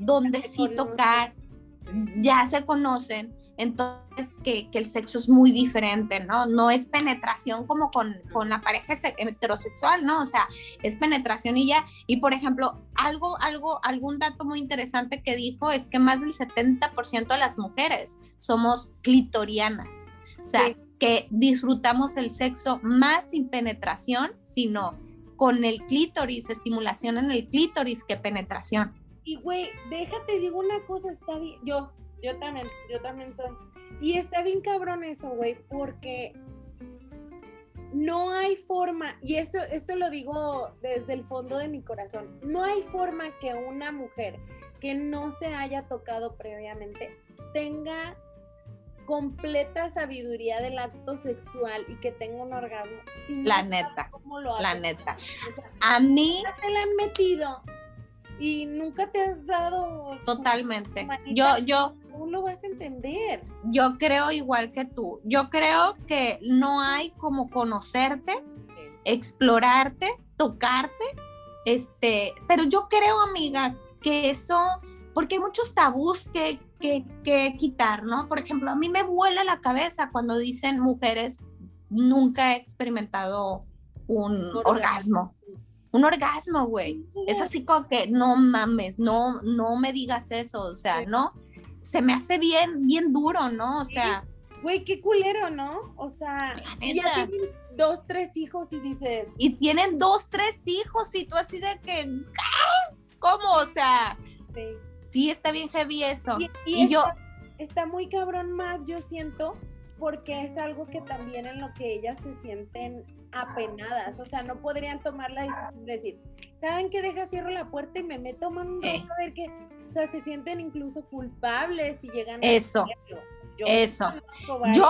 dónde sí tocar, ya se conocen, entonces que, el sexo es muy diferente, ¿no? No es penetración como con, con, la pareja heterosexual, ¿no? O sea, es penetración y ya. Y por ejemplo, algo, algo, algún dato muy interesante que dijo es que más del 70% de las mujeres somos clitorianas. O sea, que disfrutamos el sexo más sin penetración, sino con el clítoris, estimulación en el clítoris que penetración. Y güey, déjate, digo una cosa, está bien, yo yo también, yo también soy. Y está bien cabrón eso, güey, porque no hay forma, y esto, esto lo digo desde el fondo de mi corazón, no hay forma que una mujer que no se haya tocado previamente tenga completa sabiduría del acto sexual y que tenga un orgasmo. la neta, la neta. a mí... Se la han metido y nunca te has dado... Totalmente. Yo, yo, lo vas a entender. Yo creo igual que tú. Yo creo que no hay como conocerte, explorarte, tocarte, este, pero yo creo, amiga, que eso, porque hay muchos tabús que, que, que quitar, ¿no? Por ejemplo, a mí me vuela la cabeza cuando dicen mujeres, nunca he experimentado un orgasmo. Un orgasmo, güey. Es así como que no mames, no, no me digas eso, o sea, ¿no? se me hace bien, bien duro, ¿no? O sea. Güey, qué culero, ¿no? O sea, ya tienen dos, tres hijos y dices. Y tienen dos, tres hijos y tú así de que. ¿Cómo? O sea. Sí. Sí, está bien heavy eso. Y, yo. Está muy cabrón más, yo siento, porque es algo que también en lo que ellas se sienten apenadas. O sea, no podrían tomar la decisión de decir, ¿saben qué? Deja, cierro la puerta y me meto un rato a ver qué o sea, se sienten incluso culpables y llegan eso, Yo eso. Yo,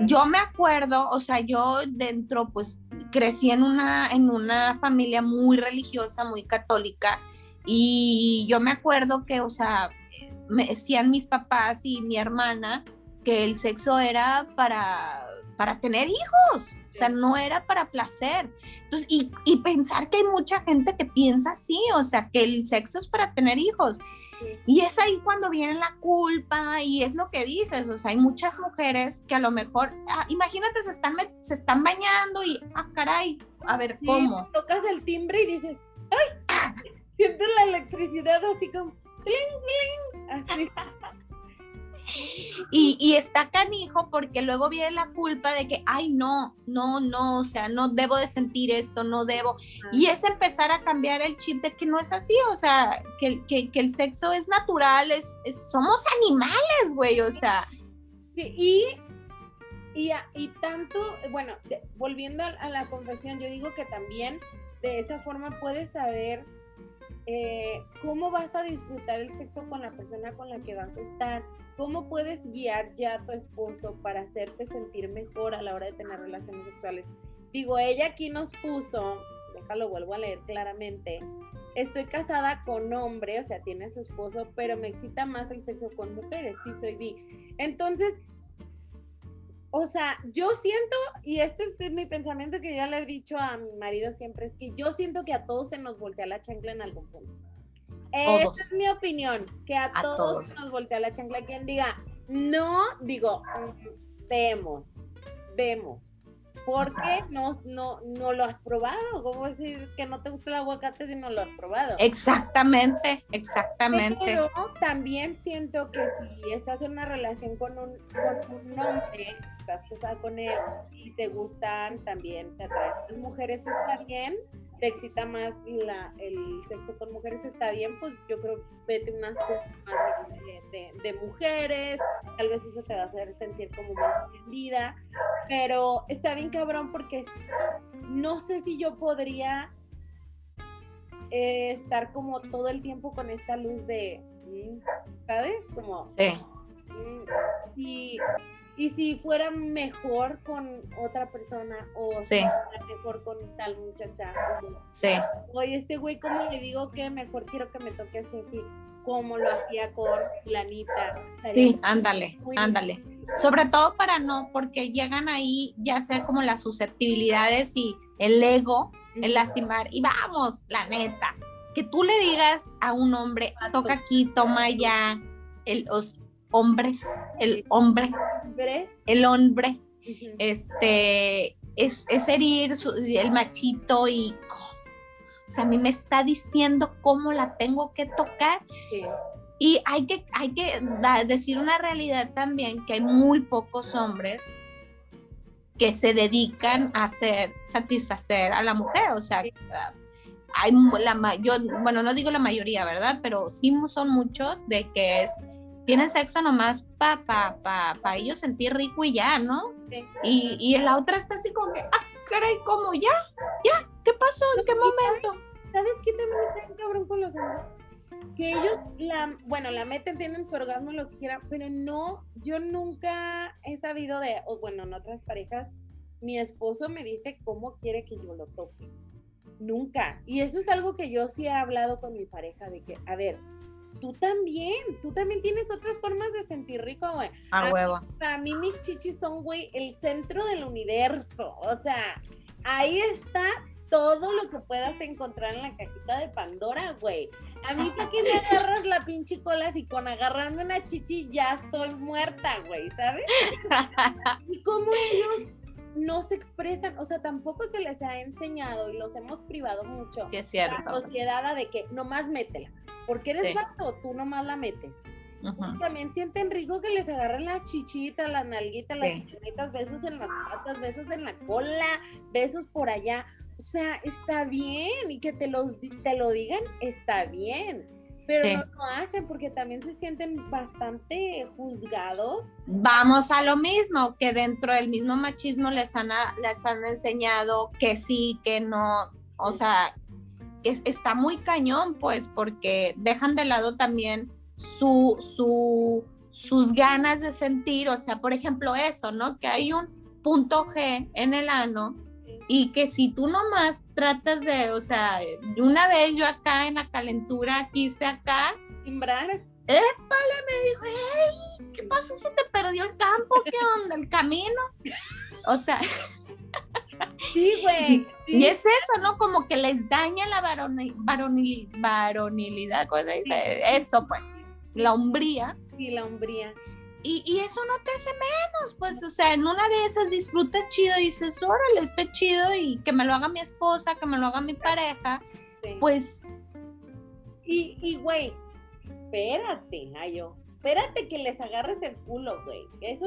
yo me acuerdo, o sea, yo dentro, pues crecí en una, en una familia muy religiosa, muy católica, y yo me acuerdo que, o sea, me decían mis papás y mi hermana que el sexo era para para tener hijos, o sea, no era para placer. Entonces, y, y, pensar que hay mucha gente que piensa así, o sea, que el sexo es para tener hijos. Y es ahí cuando viene la culpa y es lo que dices, o sea, hay muchas mujeres que a lo mejor, ah, imagínate, se están, se están bañando y, ah, caray, a ver, ¿cómo? Tocas el timbre y dices, ¡ay! Sientes la electricidad así como, ¡bling, bling! Así. Y, y, está canijo porque luego viene la culpa de que, ay, no, no, no, o sea, no debo de sentir esto, no debo. Y es empezar a cambiar el chip de que no es así, o sea, que, que, que el sexo es natural, es, somos animales, güey, o sea. Sí, y, y, y tanto, bueno, volviendo a la confesión, yo digo que también de esa forma puedes saber eh, cómo vas a disfrutar el sexo con la persona con la que vas a estar, cómo puedes guiar ya a tu esposo para hacerte sentir mejor a la hora de tener relaciones sexuales. Digo, ella aquí nos puso, déjalo, vuelvo a leer claramente, estoy casada con hombre, o sea, tiene su esposo, pero me excita más el sexo con mujeres, sí soy bi. Entonces, o sea, yo siento, y este es mi pensamiento que ya le he dicho a mi marido siempre, es que yo siento que a todos se nos voltea la chancla en algún punto. Esa es mi opinión, que a, todos, se nos voltea la chancla. Quien diga, no, digo, mm, vemos, vemos. ¿Por qué no, no, no lo has probado? ¿Cómo decir que no te gusta el aguacate si no lo has probado? Exactamente, exactamente. Pero también siento que si estás en una relación con un, con un hombre estás casada con él y te gustan también, te atraen las mujeres, está bien, te excita más la, el sexo con mujeres, está bien, pues yo creo vete unas cosas más de, de, mujeres, tal vez eso te va a hacer sentir como más entendida, pero está bien cabrón porque no sé si yo podría eh, estar como todo el tiempo con esta luz de, mm, ¿sabes? Como... Sí. Mm, y y si fuera mejor con otra persona o si fuera mejor con tal muchacha. sí. Oye, este güey, ¿cómo le digo que mejor quiero que me toque así? como lo hacía con Planita. Sí, ándale, ándale. Sobre todo para no, porque llegan ahí ya sea como las susceptibilidades y el ego, el lastimar, y vamos, la neta, que tú le digas a un hombre, toca aquí, toma ya, el, los hombres, el hombre, el hombre, este, es, es herir el machito y o sea, a mí me está diciendo cómo la tengo que tocar. Y hay que, hay que decir una realidad también, que hay muy pocos hombres que se dedican a hacer, satisfacer a la mujer. O sea, hay la yo, bueno, no digo la mayoría, ¿verdad? Pero sí son muchos de que es, tienen sexo nomás para pa, pa, pa ellos sentir rico y ya, ¿no? Y, y la otra está así como que, ah, caray, ¿cómo? ¿Ya? ¿Ya? ¿Qué pasó? ¿En qué momento? ¿Sabes qué también está en cabrón con los hombres? Que ellos, la, bueno, la meten, tienen su orgasmo, lo que quieran, pero no, yo nunca he sabido de, o bueno, en otras parejas, mi esposo me dice cómo quiere que yo lo toque. Nunca. Y eso es algo que yo sí he hablado con mi pareja, de que, a ver, tú también, tú también tienes otras formas de sentir rico, güey. A, huevo. Para mí mis chichis son, güey, el centro del universo. O sea, ahí está todo lo que puedas encontrar en la cajita de Pandora, güey. A mí, ¿para qué me agarras la pinche cola si con agarrarme una chichi ya estoy muerta, güey, ¿sabes? y cómo ellos no se expresan, o sea, tampoco se les ha enseñado y los hemos privado mucho. Sí, es cierto. La sociedad de que nomás métela, porque eres sí. tú nomás la metes. También sienten rico que les agarren las chichitas, las nalguitas, las piernitas, besos en las patas, besos en la cola, besos por allá. O sea, está bien y que te, los, te lo digan, está bien pero no lo hacen porque también se sienten bastante juzgados. Vamos a lo mismo, que dentro del mismo machismo les han, les han enseñado que sí, que no, o sea, es, está muy cañón, pues, porque dejan de lado también su, su, sus ganas de sentir, o sea, por ejemplo, eso, ¿no? Que hay un punto G en el ano y que si tú nomás tratas de, o sea, una vez yo acá en la calentura quise acá timbrar. Épale, me dijo, hey, ¿qué pasó? ¿Se te perdió el campo? ¿Qué onda? ¿El camino? O sea. Sí, güey. Y es eso, ¿no? Como que les daña la varonilidad, ¿cómo se dice? Eso, pues. La hombría. Sí, la hombría. Y, eso no te hace menos, pues, o sea, en una de esas disfrutas chido y dices, órale, está chido y que me lo haga mi esposa, que me lo haga mi pareja, pues. Y, y, güey, espérate, Ayo, espérate que les agarres el culo, güey. Eso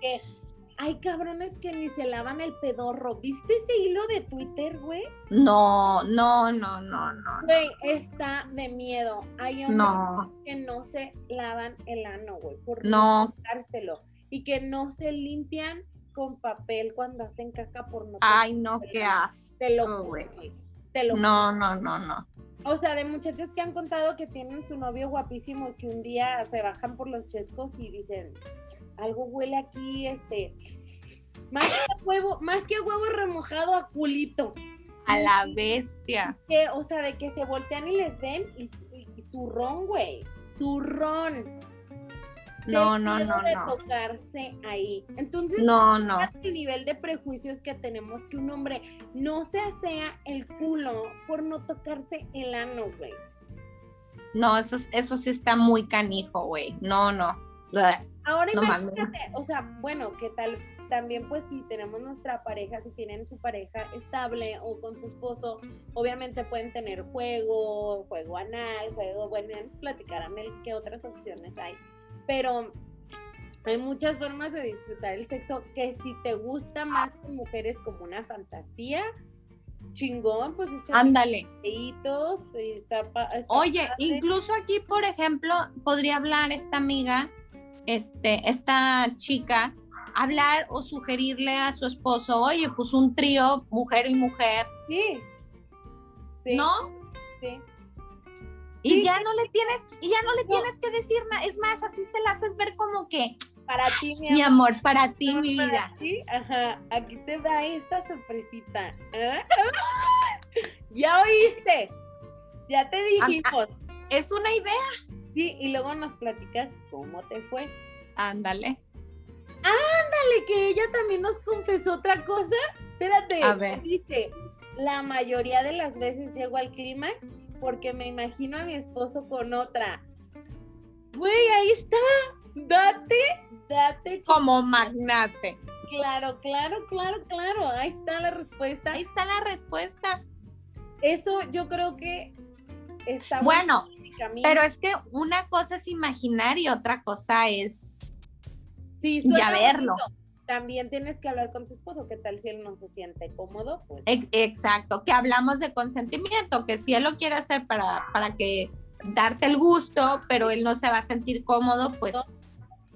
que hay cabrones que ni se lavan el pedorro. ¿Viste ese hilo de Twitter, güey? No, no, no, no, no. Güey, está de miedo. Hay hombres que no se lavan el ano, güey, por no dárselo. Y que no se limpian con papel cuando hacen caca por no. Ay, no, qué asco. Te lo güey. Te lo No, no, no, no. O sea, de muchachas que han contado que tienen su novio guapísimo que un día se bajan por los chescos y dicen, algo huele aquí, este, más que huevo, más que huevo remojado a culito. A la bestia. Que, o sea, de que se voltean y les ven y, su ron, güey, su ron. No, no, no, de tocarse ahí. Entonces, no, no. el nivel de prejuicios que tenemos que un hombre no se asea el culo por no tocarse el ano, güey. No, eso, eso sí está muy canijo, güey. No, no. Ahora imagínate, o sea, bueno, ¿qué tal? También pues si tenemos nuestra pareja, si tienen su pareja estable o con su esposo, obviamente pueden tener juego, juego anal, juego, bueno, ya nos platicarán el qué otras opciones hay pero hay muchas formas de disfrutar el sexo que si te gusta más con mujeres como una fantasía, chingón, pues ándale. Está, Oye, incluso aquí, por ejemplo, podría hablar esta amiga, este, esta chica, hablar o sugerirle a su esposo, oye, pues un trío, mujer y mujer. Sí. sí. ¿No? Sí. Y ya no le tienes, y ya no le tienes que decir nada. Es más, así se la haces ver como que. Para ti, mi, amor. para ti, mi vida. Ajá, aquí te va esta sorpresita. ¿eh? ya oíste. Ya te dijimos. Es una idea. Sí, y luego nos platicas cómo te fue. Ándale. Ándale, que ella también nos confesó otra cosa. Espérate, A ver. dice, la mayoría de las veces llego al clímax porque me imagino a mi esposo con otra. Güey, ahí está. Date, date. ch- Como magnate. Claro, claro, claro, claro. Ahí está la respuesta. Ahí está la respuesta. Eso yo creo que está Bueno, pero es que una cosa es imaginar y otra cosa es sí, ya verlo. bonito. También tienes que hablar con tu esposo. ¿Qué tal si él no se siente cómodo? Pues ex- exacto, que hablamos de consentimiento, que si él lo quiere hacer para, para que darte el gusto, pero él no se va a sentir cómodo, pues,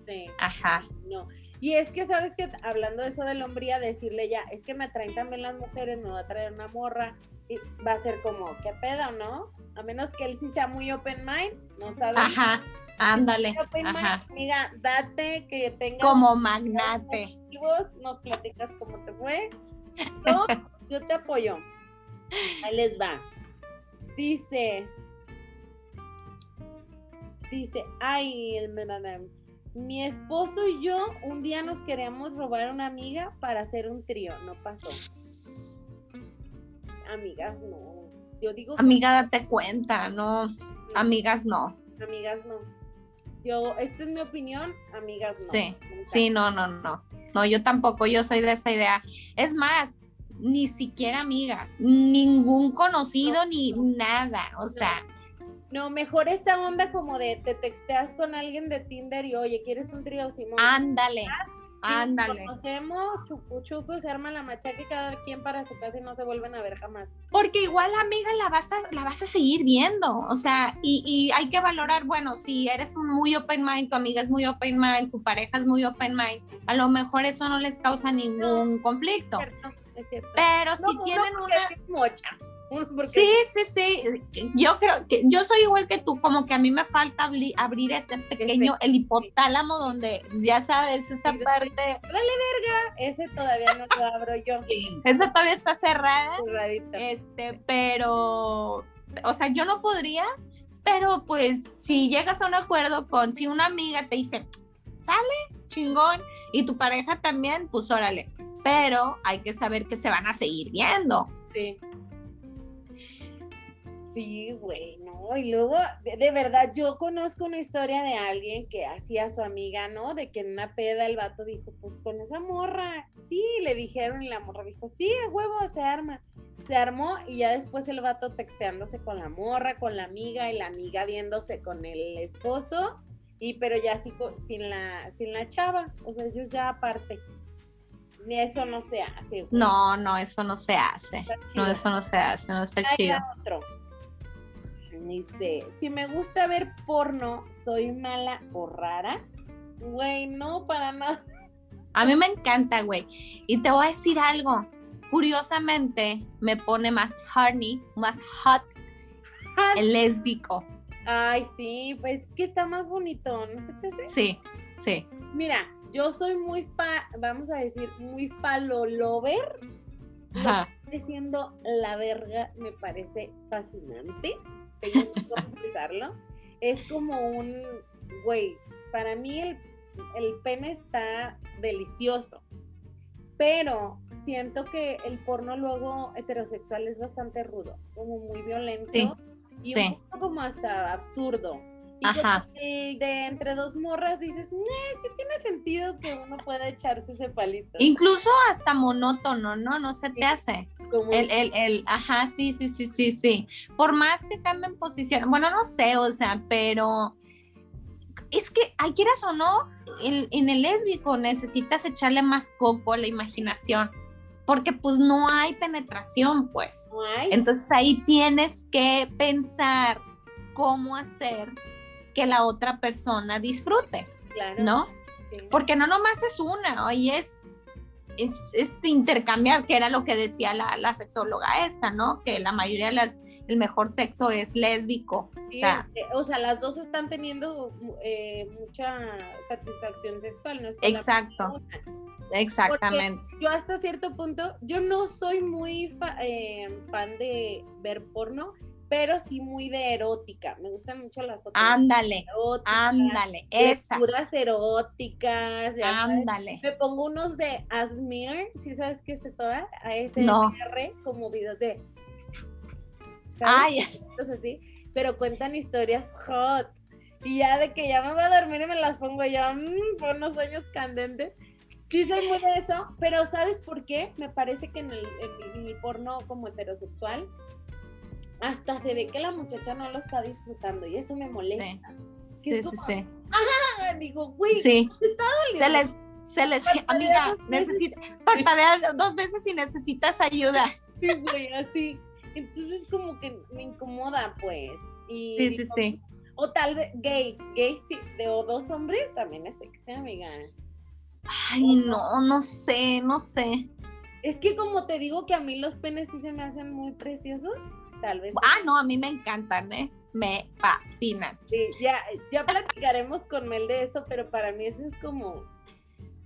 sí. ajá. No. Y es que, ¿sabes que Hablando de eso de la hombría, decirle ya, es que me atraen también las mujeres, me va a traer una morra, y va a ser como, ¿qué pedo, no? A menos que él sí sea muy open mind, no sabes. Ajá, ándale, ajá. amiga, date, que tengas Como magnate. motivos, nos platicas cómo te fue. Yo, yo te apoyo. Ahí les va. Dice, dice, ay, el. Mi esposo y yo un día nos queríamos robar una amiga para hacer un trío. No pasó. Amigas, no. Yo digo, Amiga, date cuenta, no, amigas, no. amigas, no. Yo, esta es mi opinión, amigas, no. Sí. Sí, no, no, no. No, yo tampoco, yo soy de esa idea. Es más, ni siquiera amiga, ningún conocido ni nada. O sea, No, mejor esta onda como de te texteas con alguien de Tinder y oye, ¿quieres un trío, Simón? ándale, Sí, ándale. Conocemos, chucu chucu, se arma la machaca y cada quien para su casa y no se vuelven a ver jamás. Porque igual amiga la vas a, la vas a seguir viendo. O sea, y, y hay que valorar, bueno, si eres un muy open mind, tu amiga es muy open mind, tu pareja es muy open mind, a lo mejor eso no les causa ningún conflicto. Es cierto, es cierto. Pero No, si no, tienen porque una... mocha. Porque Sí, sí, sí. Yo creo que yo soy igual que tú, como que a mí me falta abri- abrir ese pequeño, el hipotálamo donde, ya sabes, esa Sí. parte, ese todavía no lo abro yo. esa todavía está cerrada, este, pero, o sea, yo no podría, pero pues si llegas a un acuerdo con, si una amiga te dice, sale, chingón, y tu pareja también, pues órale, pero hay que saber que se van a seguir viendo. Sí. Sí, güey, no. Y luego, de, de verdad, yo conozco una historia de alguien que hacía a su amiga, ¿no? De que en una peda el vato dijo, pues con esa morra. Sí, le dijeron y la morra dijo, sí, a huevo, se arma. Se armó y ya después el vato texteándose con la morra, con la amiga y la amiga viéndose con el esposo. Y pero ya co- sin la, sin la chava. O sea, ellos ya aparte. Ni eso no se hace. güey. No, no, eso no se hace. No, eso no se hace, no está Ahí chido. otro. Dice, si me gusta ver porno, ¿soy mala o rara? Güey, no, para nada. A mí me encanta, güey. Y te voy a decir algo. Curiosamente, me pone más horny, más hot el lésbico. Ay, sí, pues que está más bonito, ¿no se te hace? Sí, sí. Mira, yo soy muy fa, vamos a decir, muy falolover. Ajá. siendo la verga me parece fascinante. Tengo que confesarlo. Es como un, güey, para mí el, el pene está delicioso. Pero siento que el porno luego heterosexual es bastante rudo, como muy violento Sí, y sí. un poco como hasta absurdo. Y Ajá. el de entre dos morras dices, "Nah, sí tiene sentido que uno pueda echarse ese palito. Incluso hasta monótono, ¿no? No se te hace. Como- El, el, el, ajá, sí, sí, sí, sí, sí. Por más que cambien posición, bueno, no sé, o sea, pero es que, ay, quieras o no, en, en el lésbico necesitas echarle más coco a la imaginación, porque pues no hay penetración, pues. Entonces ahí tienes que pensar cómo hacer que la otra persona disfrute, claro, ¿no? sí. Porque no nomás es una, hoy es, es este intercambiar, que era lo que decía la, la sexóloga esta, ¿no? Que la mayoría de las, el mejor sexo es lésbico. O sea, o sea, las dos están teniendo eh, mucha satisfacción sexual, no es exacto, exactamente. Yo hasta cierto punto, yo no soy muy fa- eh, fan de ver porno, pero sí muy de erótica. Me gustan mucho las fotos. Ándale, ándale, esas. Eróticas. Ándale. Me pongo unos de Asmir, ¿sí sabes qué es eso? ASMR, no. como videos de... Ay. así, pero cuentan historias hot. Y ya de que ya me voy a dormir y me las pongo ya mmm, por unos sueños candentes. Sí, soy muy de eso, pero ¿sabes por qué? Me parece que en el, en el porno como heterosexual hasta se ve que la muchacha no lo está disfrutando y eso me molesta. Sí, sí, sí, Ajá, digo, güey, sí. se les, se les, amiga, necesita, parpadea dos veces y necesitas ayuda. Sí, güey, así. Entonces como que me incomoda, pues. Y sí, sí, sí. O tal vez gay, gay sí, de o dos hombres también es sexy, amiga. Ay, no, no sé, no sé. Es que como te digo que a mí los penes sí se me hacen muy preciosos, tal vez. Ah, no, a mí me encantan, ¿eh? Me fascinan. Sí, ya, ya platicaremos con Mel de eso, pero para mí eso es como,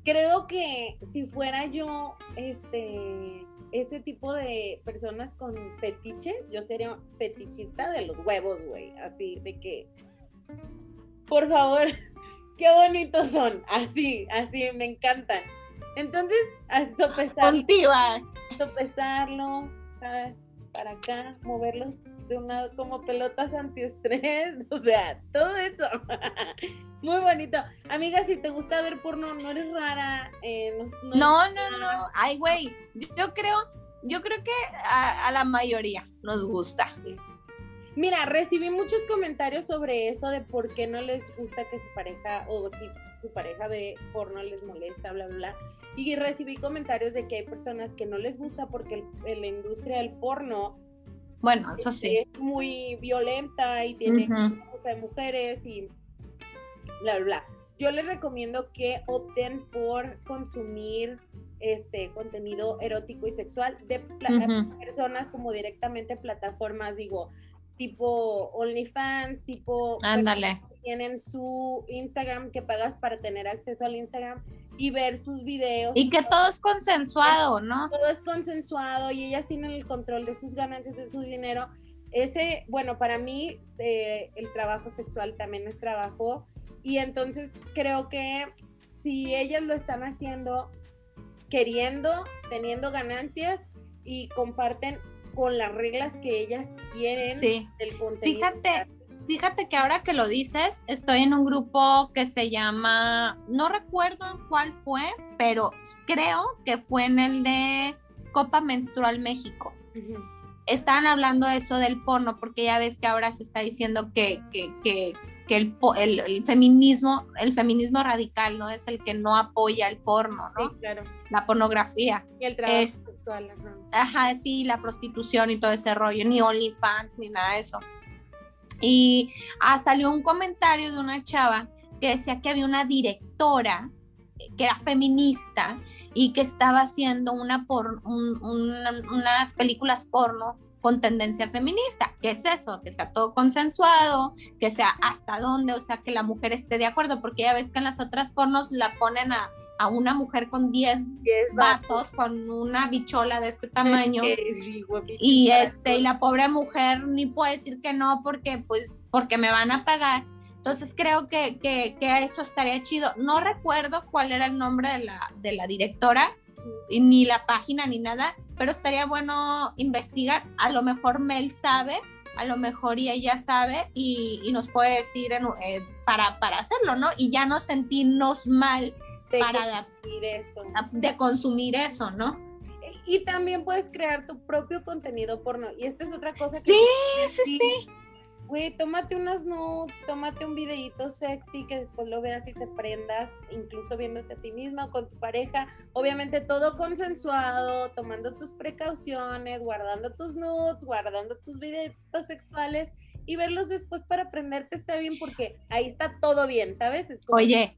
creo que si fuera yo, este, este tipo de personas con fetiche, yo sería fetichista de los huevos, güey, así, de que, por favor, qué bonitos son, así, así, me encantan. Entonces, a sopesarlo. Sopesarlo, para acá, moverlos de una como pelotas antiestrés, o sea, todo eso. Muy bonito. Amiga, si te gusta ver porno, no eres rara. Eh, no, no, no, Ay, güey, yo creo, yo creo que a, la mayoría nos gusta. Mira, recibí muchos comentarios sobre eso de por qué no les gusta que su pareja, o si su pareja ve porno les molesta, bla, bla, bla. Y recibí comentarios de que hay personas que no les gusta porque la industria del porno bueno, eso sí. Es muy violenta y tiene uh de mujeres y bla, bla, bla. Yo les recomiendo que opten por consumir este contenido erótico y sexual de personas como directamente plataformas, digo, tipo OnlyFans, tipo... Ándale. Tienen su Instagram que pagas para tener acceso al Instagram y ver sus videos. Y que todo es consensuado, ¿no? Todo es consensuado y ellas tienen el control de sus ganancias, de su dinero. Ese, bueno, para mí eh, el trabajo sexual también es trabajo y entonces creo que si ellas lo están haciendo queriendo, teniendo ganancias y comparten con las reglas que ellas quieren sí. del contenido. Fíjate, fíjate que ahora que lo dices, estoy en un grupo que se llama, no recuerdo cuál fue, pero creo que fue en el de Copa Menstrual México. Estaban hablando de eso del porno, porque ya ves que ahora se está diciendo que, que, que, que el, el, feminismo, el feminismo radical, ¿no? Es el que no apoya el porno, ¿no? Sí, claro. La pornografía. Y el trabajo sexual. Ajá. sí, la prostitución y todo ese rollo, ni OnlyFans, ni nada de eso. Y ah, salió un comentario de una chava que decía que había una directora que era feminista y que estaba haciendo una por, unas películas porno con tendencia feminista. ¿Qué es eso? Que sea todo consensuado, que sea hasta dónde, o sea, que la mujer esté de acuerdo, porque ya ves que en las otras pornos la ponen a, a una mujer con 10 vatos, con una bichola de este tamaño. y este, y la pobre mujer ni puede decir que no porque, pues, porque me van a pagar. Entonces creo que, que, que eso estaría chido. No recuerdo cuál era el nombre de la, de la directora, ni la página, ni nada, pero estaría bueno investigar. A lo mejor Mel sabe, a lo mejor y ella sabe y, y nos puede decir eh, para, para hacerlo, ¿no? Y ya no sentirnos mal de para consumir eso. de consumir eso, ¿no? Y también puedes crear tu propio contenido porno. Y esto es otra cosa que... Sí, sí, sí. Güey, tómate unas nudes, tómate un videito sexy que después lo veas y te prendas, incluso viéndote a ti misma con tu pareja. Obviamente todo consensuado, tomando tus precauciones, guardando tus nudes, guardando tus videitos sexuales y verlos después para aprenderte está bien porque ahí está todo bien, ¿sabes? Oye,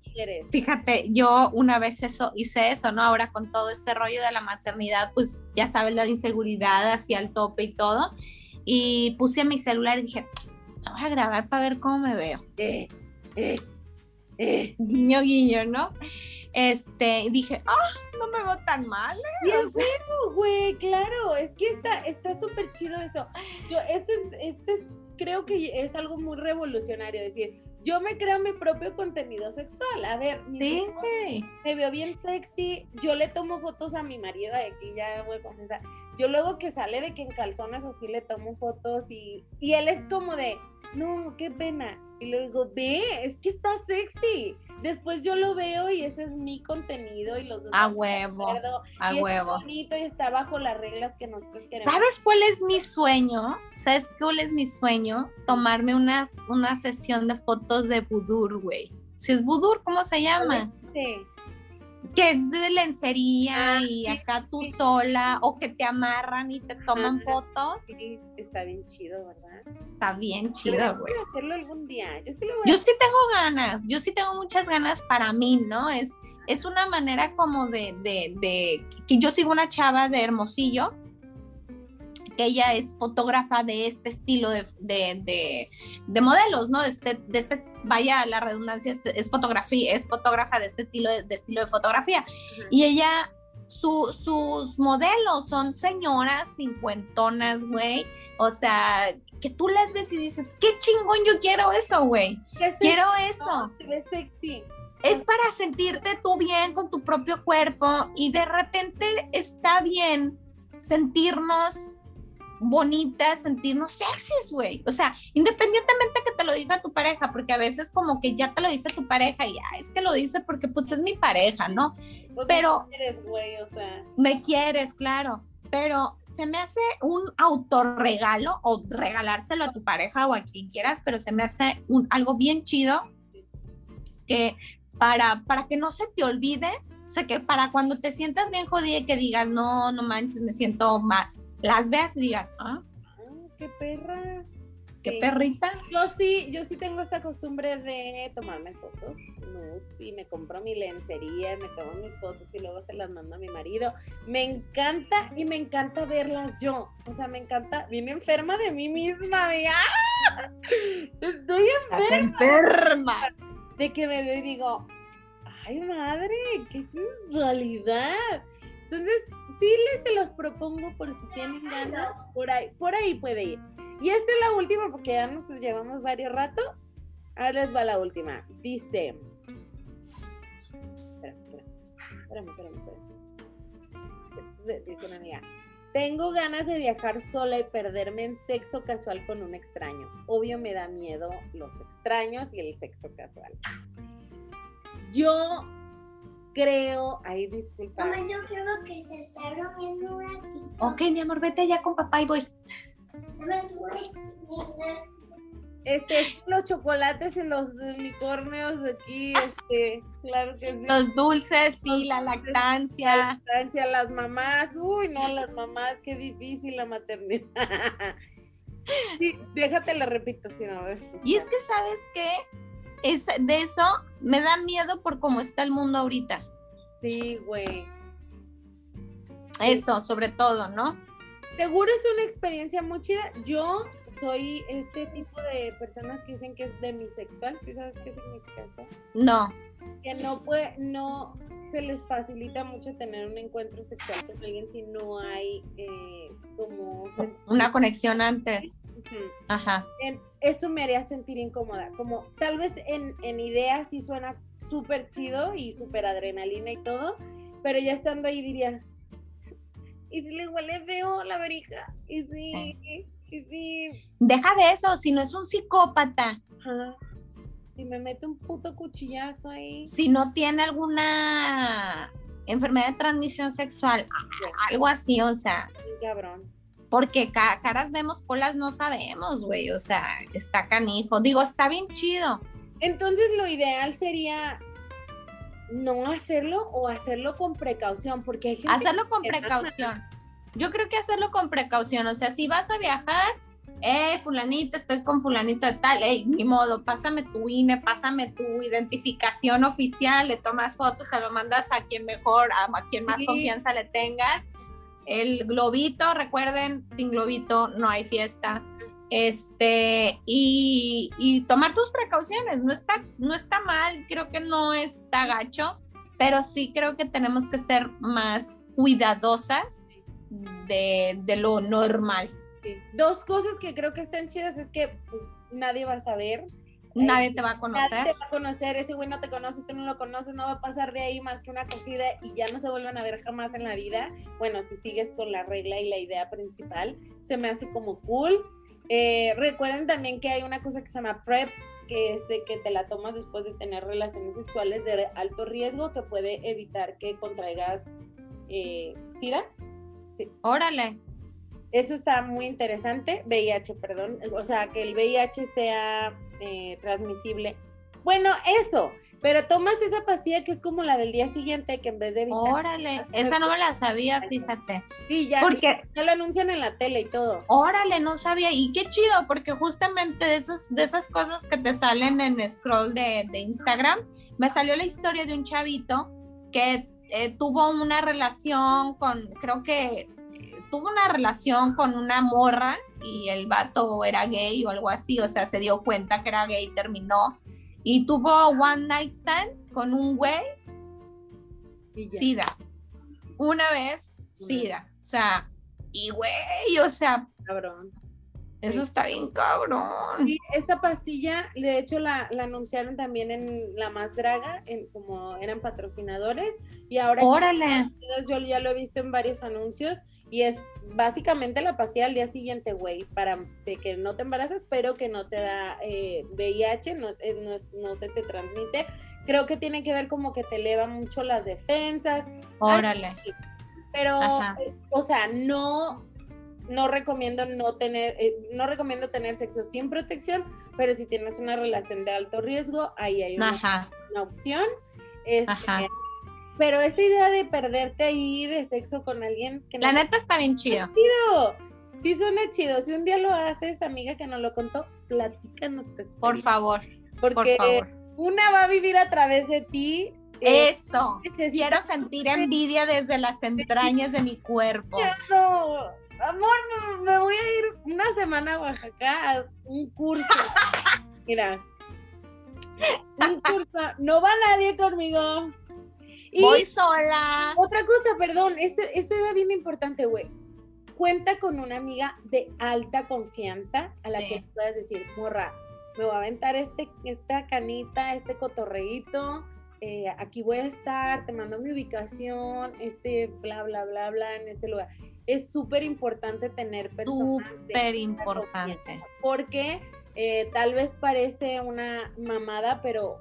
fíjate, yo una vez eso hice eso, ¿no? Ahora con todo este rollo de la maternidad, pues ya sabes la inseguridad hacia el tope y todo. Y puse mi celular y dije, voy a grabar para ver cómo me veo. Eh, eh, Eh. Guiño, guiño, ¿no? Este, y dije, ah, no me veo tan mal. ¿eh? Y O es sea, bueno, güey, claro, es que está está súper chido eso. Yo, esto es, esto es, creo que es algo muy revolucionario, decir, yo me creo mi propio contenido sexual. A ver, sí, hijos me veo bien sexy, yo le tomo fotos a mi marido, de que ya voy a confesar, yo luego que sale de que en calzones o sí le tomo fotos y, y él es como de, no, qué pena. Y le digo, ve, es que está sexy. Después yo lo veo y ese es mi contenido y los dos A huevo, acuerdo, a y está huevo. bonito y está bajo las reglas que nosotros queremos. ¿Sabes cuál es mi sueño? ¿Sabes cuál es mi sueño? Tomarme una, una sesión de fotos de budur, güey. Si es budur, ¿cómo se llama? Sí. Que es de lencería Ah, y acá tú sí. sola o que te amarran y te toman fotos. Sí, está bien chido, ¿verdad? Está bien chido, güey. hacerlo algún día. Yo sí lo voy Yo a sí tengo ganas, yo sí tengo muchas ganas para mí, ¿no? Es, es una manera como de, de, de, que yo sigo una chava de Hermosillo, que ella es fotógrafa de este estilo de, de, de, de modelos, ¿no? De este, de este, vaya la redundancia, es, es fotografía, es fotógrafa de este estilo de, estilo de fotografía. Ajá. Y ella, su, sus modelos son señoras cincuentonas, güey. O sea, que tú las ves y dices, qué chingón, yo quiero eso, güey. ¿Qué Quiero eso? ves sexy. Es para sentirte tú bien con tu propio cuerpo y de repente está bien sentirnos bonitas, sentirnos sexys, güey. O sea, independientemente que te lo diga tu pareja, porque a veces como que ya te lo dice tu pareja y ah, es que lo dice porque pues es mi pareja, ¿no? Pues, Pero- no eres güey, o sea. Me quieres, claro, pero se me hace un autorregalo o regalárselo a tu pareja o a quien quieras, pero se me hace un, algo bien chido que para, para que no se te olvide, o sea, que para cuando te sientas bien jodida y que digas, no, no manches, me siento mal, las veas y digas, ah, Ah, qué perra. qué Sí. perrita. Yo sí, yo sí tengo esta costumbre de tomarme fotos nudes y me compro mi lencería, me tomo mis fotos y luego se las mando a mi marido. Me encanta y me encanta verlas yo. O sea, me encanta, vine enferma de mí misma, de ¡ah! Estoy Estás enferma. de que me veo y digo, ay madre, qué sensualidad. Entonces, sí les se los propongo por si tienen ganas, por ahí, por ahí puede ir. Y esta es la última porque ya nos llevamos varios rato. Ahora les va la última. Dice. Espera, espera, espérame, espérame, espérame. Dice una amiga. Tengo ganas de viajar sola y perderme en sexo casual con un extraño. Obvio me da miedo los extraños y el sexo casual. Yo creo, ay, disculpa. Mamá, yo creo que se está durmiendo un ratito. Ok, mi amor, vete ya con papá y voy. Este, los chocolates y los unicornios de aquí, este, claro que sí. Los dulces, sí, la lactancia. Lactancia, las mamás, uy, no, las mamás, qué difícil la maternidad. Sí, déjate la repito si no tú. Y es que, ¿sabes qué? Es, de eso me da miedo por cómo está el mundo ahorita. Sí, güey. Eso, sobre todo, ¿no? Seguro es una experiencia muy chida. Yo soy este tipo de personas que dicen que es demisexual. ¿Sí sabes qué significa eso? No. Que no puede, no se les facilita mucho tener un encuentro sexual con alguien si no hay eh, como Una conexión antes. Ajá. en- eso me haría sentir incómoda. Como tal vez en, en ideas sí suena súper chido y súper adrenalina y todo, pero ya estando ahí diría, ¿y si le huele feo la verija? ¿Y si? ¿Y si? Deja de eso, si no es un psicópata, ajá, si me mete un puto cuchillazo ahí. si no tiene alguna enfermedad de transmisión sexual, algo así, o sea, Cabrón. Porque ca- caras vemos, colas no sabemos, güey, o sea, está canijo. Digo, está bien chido. Entonces lo ideal sería no hacerlo o hacerlo con precaución, porque hay gente Hacerlo con precaución. Yo creo que hacerlo con precaución, o sea, si vas a viajar, eh, fulanita, estoy con fulanito de tal, eh, ni modo, pásame tu INE, pásame tu identificación oficial, le tomas fotos, se lo mandas a quien mejor, a, a quien más Sí. confianza le tengas. El globito, recuerden, sin globito no hay fiesta. Este, y, y tomar tus precauciones, no está, no está mal, creo que no está gacho, pero sí creo que tenemos que ser más cuidadosas de, de lo normal. Dos cosas que creo que están chidas es que pues, nadie va a saber. Nadie te va a conocer. Nadie te va a conocer, ese güey no te conoce, tú no lo conoces, no va a pasar de ahí más que una acogida y ya no se vuelven a ver jamás en la vida. Bueno, si sigues con la regla y la idea principal, se me hace como cool. Eh, recuerden también que hay una cosa que se llama PrEP, que es de que te la tomas después de tener relaciones sexuales de alto riesgo que puede evitar que contraigas eh, SIDA. Sí. Órale. Eso está muy interesante, VIH, perdón, o sea, que el VIH sea eh, transmisible. Bueno, eso, pero tomas esa pastilla que es como la del día siguiente, que en vez de. Órale, esa no me la sabía, fíjate. Sí, ya, Porque- ya lo anuncian en la tele y todo. Órale, no sabía. Y qué chido, porque justamente de, esos, de esas cosas que te salen en scroll de, de Instagram, me salió la historia de un chavito que eh, tuvo una relación con, creo que tuvo una relación con una morra y el vato era gay o algo así, o sea, se dio cuenta que era gay, terminó y tuvo one night stand con un güey, Y. SIDA. Una vez, SIDA. O sea, y güey, o sea, Cabrón. eso Sí. está bien cabrón. Sí, esta pastilla, de hecho, la, la anunciaron también en La Más Draga, en, como eran patrocinadores, y ahora Órale. Yo ya lo he visto en varios anuncios, y es básicamente la pastilla al día siguiente, güey, para de que no te embarazas, pero que no te da eh, VIH, no, eh, no, es- no se te transmite. Creo que tiene que ver como que te eleva mucho las defensas, Órale. pero, Ajá. eh, o sea, no, no recomiendo no tener, eh, no recomiendo tener sexo sin protección, pero si tienes una relación de alto riesgo, ahí hay una opción. Este, Ajá. Pero esa idea de perderte ahí de sexo con alguien que La no neta está bien chido. chido, sí suena chido. Si un día lo haces, amiga que nos lo contó, platícanos tu experiencia. Por favor, por Porque favor. una va a vivir a través de ti. eh, Eso. Quiero sentir envidia desde las entrañas de mi cuerpo. No, amor, me, me voy a ir una semana a Oaxaca a un curso. Mira, un curso. No va nadie conmigo. Y Voy sola. otra cosa, perdón, eso, era bien importante, güey. Cuenta con una amiga de alta confianza a la Sí. que puedas decir, morra, me voy a aventar este, esta canita, este cotorreíto, eh, aquí voy a estar, te mando mi ubicación, este bla, bla, bla, bla, en este lugar. Es súper importante tener personas Súper importante. porque eh, tal vez parece una mamada, pero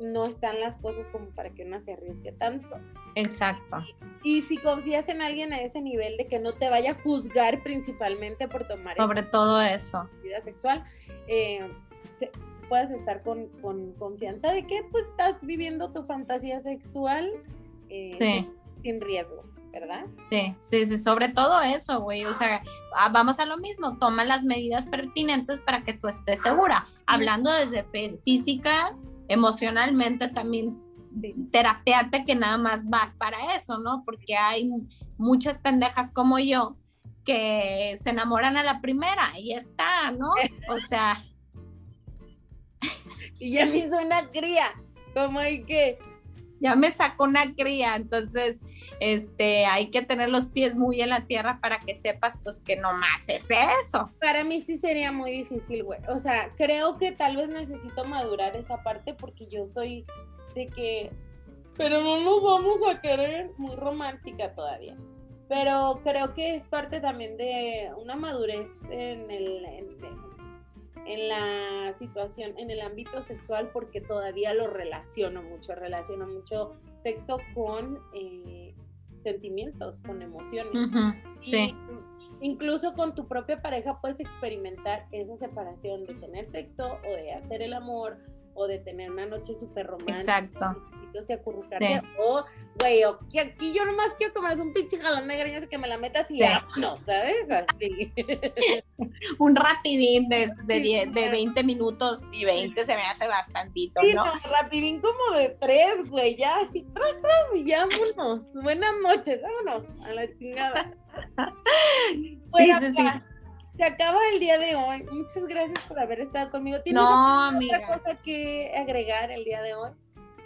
no están las cosas como para que una se arriesgue tanto. Exacto. Y si confías en alguien a ese nivel de que no te vaya a juzgar principalmente por tomar Sobre todo eso. vida sexual, eh, te- puedas estar con, con confianza de que pues estás viviendo tu fantasía sexual eh, Sí. sin, sin riesgo, ¿verdad? Sí, sí, sí, sobre todo eso, güey. O sea, ah, vamos a lo mismo, toma las medidas pertinentes para que tú estés segura. Hablando desde física, emocionalmente también, Sí. terapeate que nada más vas para eso, ¿no? Porque hay muchas pendejas como yo que se enamoran a la primera y ya está, ¿no? O sea, Y ya me hizo una cría, como hay que... ya me sacó una cría, entonces, este, hay que tener los pies muy en la tierra para que sepas, pues, que no más es eso. Para mí sí sería muy difícil, güey. O sea, creo que tal vez necesito madurar esa parte porque yo soy de que, pero no nos vamos a querer muy romántica todavía. Pero creo que es parte también de una madurez en el en la situación, en el ámbito sexual, porque todavía lo relaciono mucho, relaciono mucho sexo con eh, sentimientos, con emociones. Sí. Y incluso con tu propia pareja puedes experimentar esa separación de tener sexo o de hacer el amor o de tener una noche súper romántica. Exacto. Besitos y acurrucarse. Sí. O, güey, o que aquí yo nomás quiero que me hagas un pinche jalón de greñas que me la metas y Sí. vámonos, ¿sabes? Así. un rapidín de, de, Sí, 10 de claro. 20 minutos y 20 se me hace bastantito, Sí, ¿no? no, rapidín como de tres, güey, ya así, tras, tras, y ya vámonos. Buenas noches, vámonos, a la chingada. Sí, Bueno, sí, sí. acá, se acaba el día de hoy. Muchas gracias por haber estado conmigo. ¿Tienes No, amiga. otra cosa que agregar el día de hoy?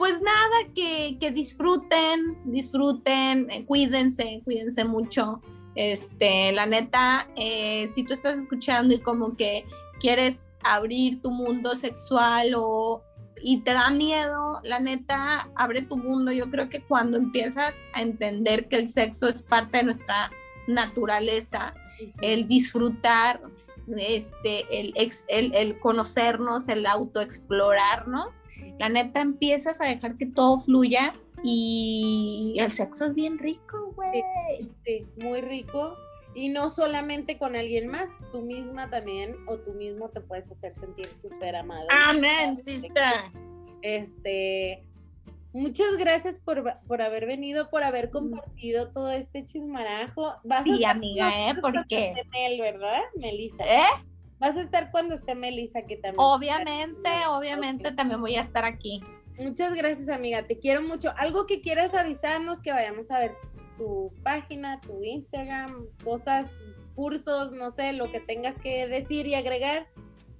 Pues nada, que, que disfruten, disfruten, eh, cuídense, cuídense mucho. Este, la neta, eh, si tú estás escuchando y como que quieres abrir tu mundo sexual o y te da miedo, la neta, abre tu mundo. Yo creo que cuando empiezas a entender que el sexo es parte de nuestra naturaleza, el disfrutar, este, el, ex- el, el conocernos, el autoexplorarnos, la neta empiezas a dejar que todo fluya y el sexo es bien rico, güey. Sí, muy rico. Y no solamente con alguien más, tú misma también o tú mismo te puedes hacer sentir súper amado. Amén, sister. Este, muchas gracias por, por haber venido, por haber compartido todo este chismarajo. Vas a Sí, estar amiga, ¿eh? Porque- Mel, ¿verdad, Melissa? ¿Eh? Vas a estar cuando esté Melissa, que también. Obviamente, obviamente también voy a estar aquí. Muchas gracias, amiga. Te quiero mucho. Algo que quieras avisarnos, que vayamos a ver tu página, tu Instagram, cosas, cursos, no sé, lo que tengas que decir y agregar.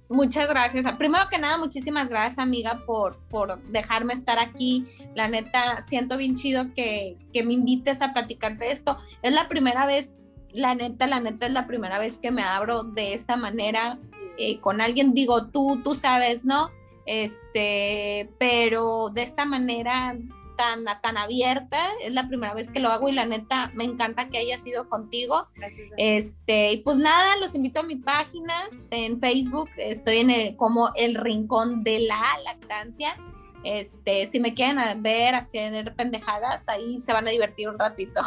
Muchas gracias. Primero que nada, muchísimas gracias, amiga, por, por dejarme estar aquí. La neta, siento bien chido que, que me invites a platicar de esto. Es la primera vez, la neta, la neta es la primera vez que me abro de esta manera eh, con alguien. Digo, tú, tú sabes, ¿no? Este, pero de esta manera tan, tan abierta, es la primera vez que lo hago y la neta, me encanta que haya sido contigo. Gracias. Este, y pues nada, los invito a mi página en Facebook, estoy en el, como el rincón de la lactancia. Este, si me quieren ver hacer pendejadas, ahí se van a divertir un ratito.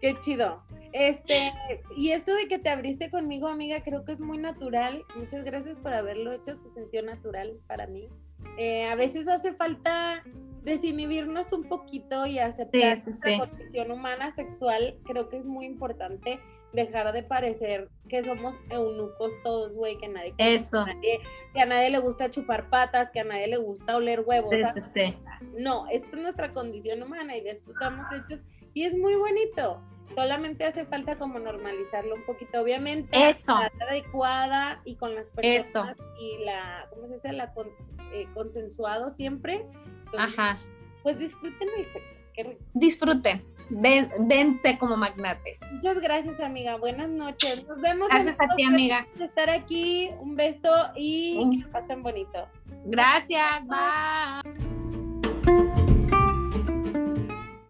Qué chido. Este, y esto de que te abriste conmigo, amiga, creo que es muy natural. Muchas gracias por haberlo hecho, se sintió natural para mí. Eh, a veces hace falta desinhibirnos un poquito y aceptar Sí, condición humana sexual. Creo que es muy importante dejar de parecer que somos eunucos todos, güey, que nadie Eso. a nadie- que a nadie le gusta chupar patas, que a nadie le gusta oler huevos. No, esta es nuestra condición humana y de esto estamos hechos y es muy bonito. Solamente hace falta como normalizarlo un poquito, obviamente. Eso. la adecuada y con las personas Eso. y la, ¿cómo se dice? La con- eh, consensuado siempre. Entonces, Ajá. Pues disfruten el sexo. Qué rico. Disfruten. Den- dense como magnates. Muchas gracias, amiga. Buenas noches. Nos vemos. Gracias a ti, amiga. Gracias por estar aquí. Un beso y que pasen bonito. Gracias. Bye.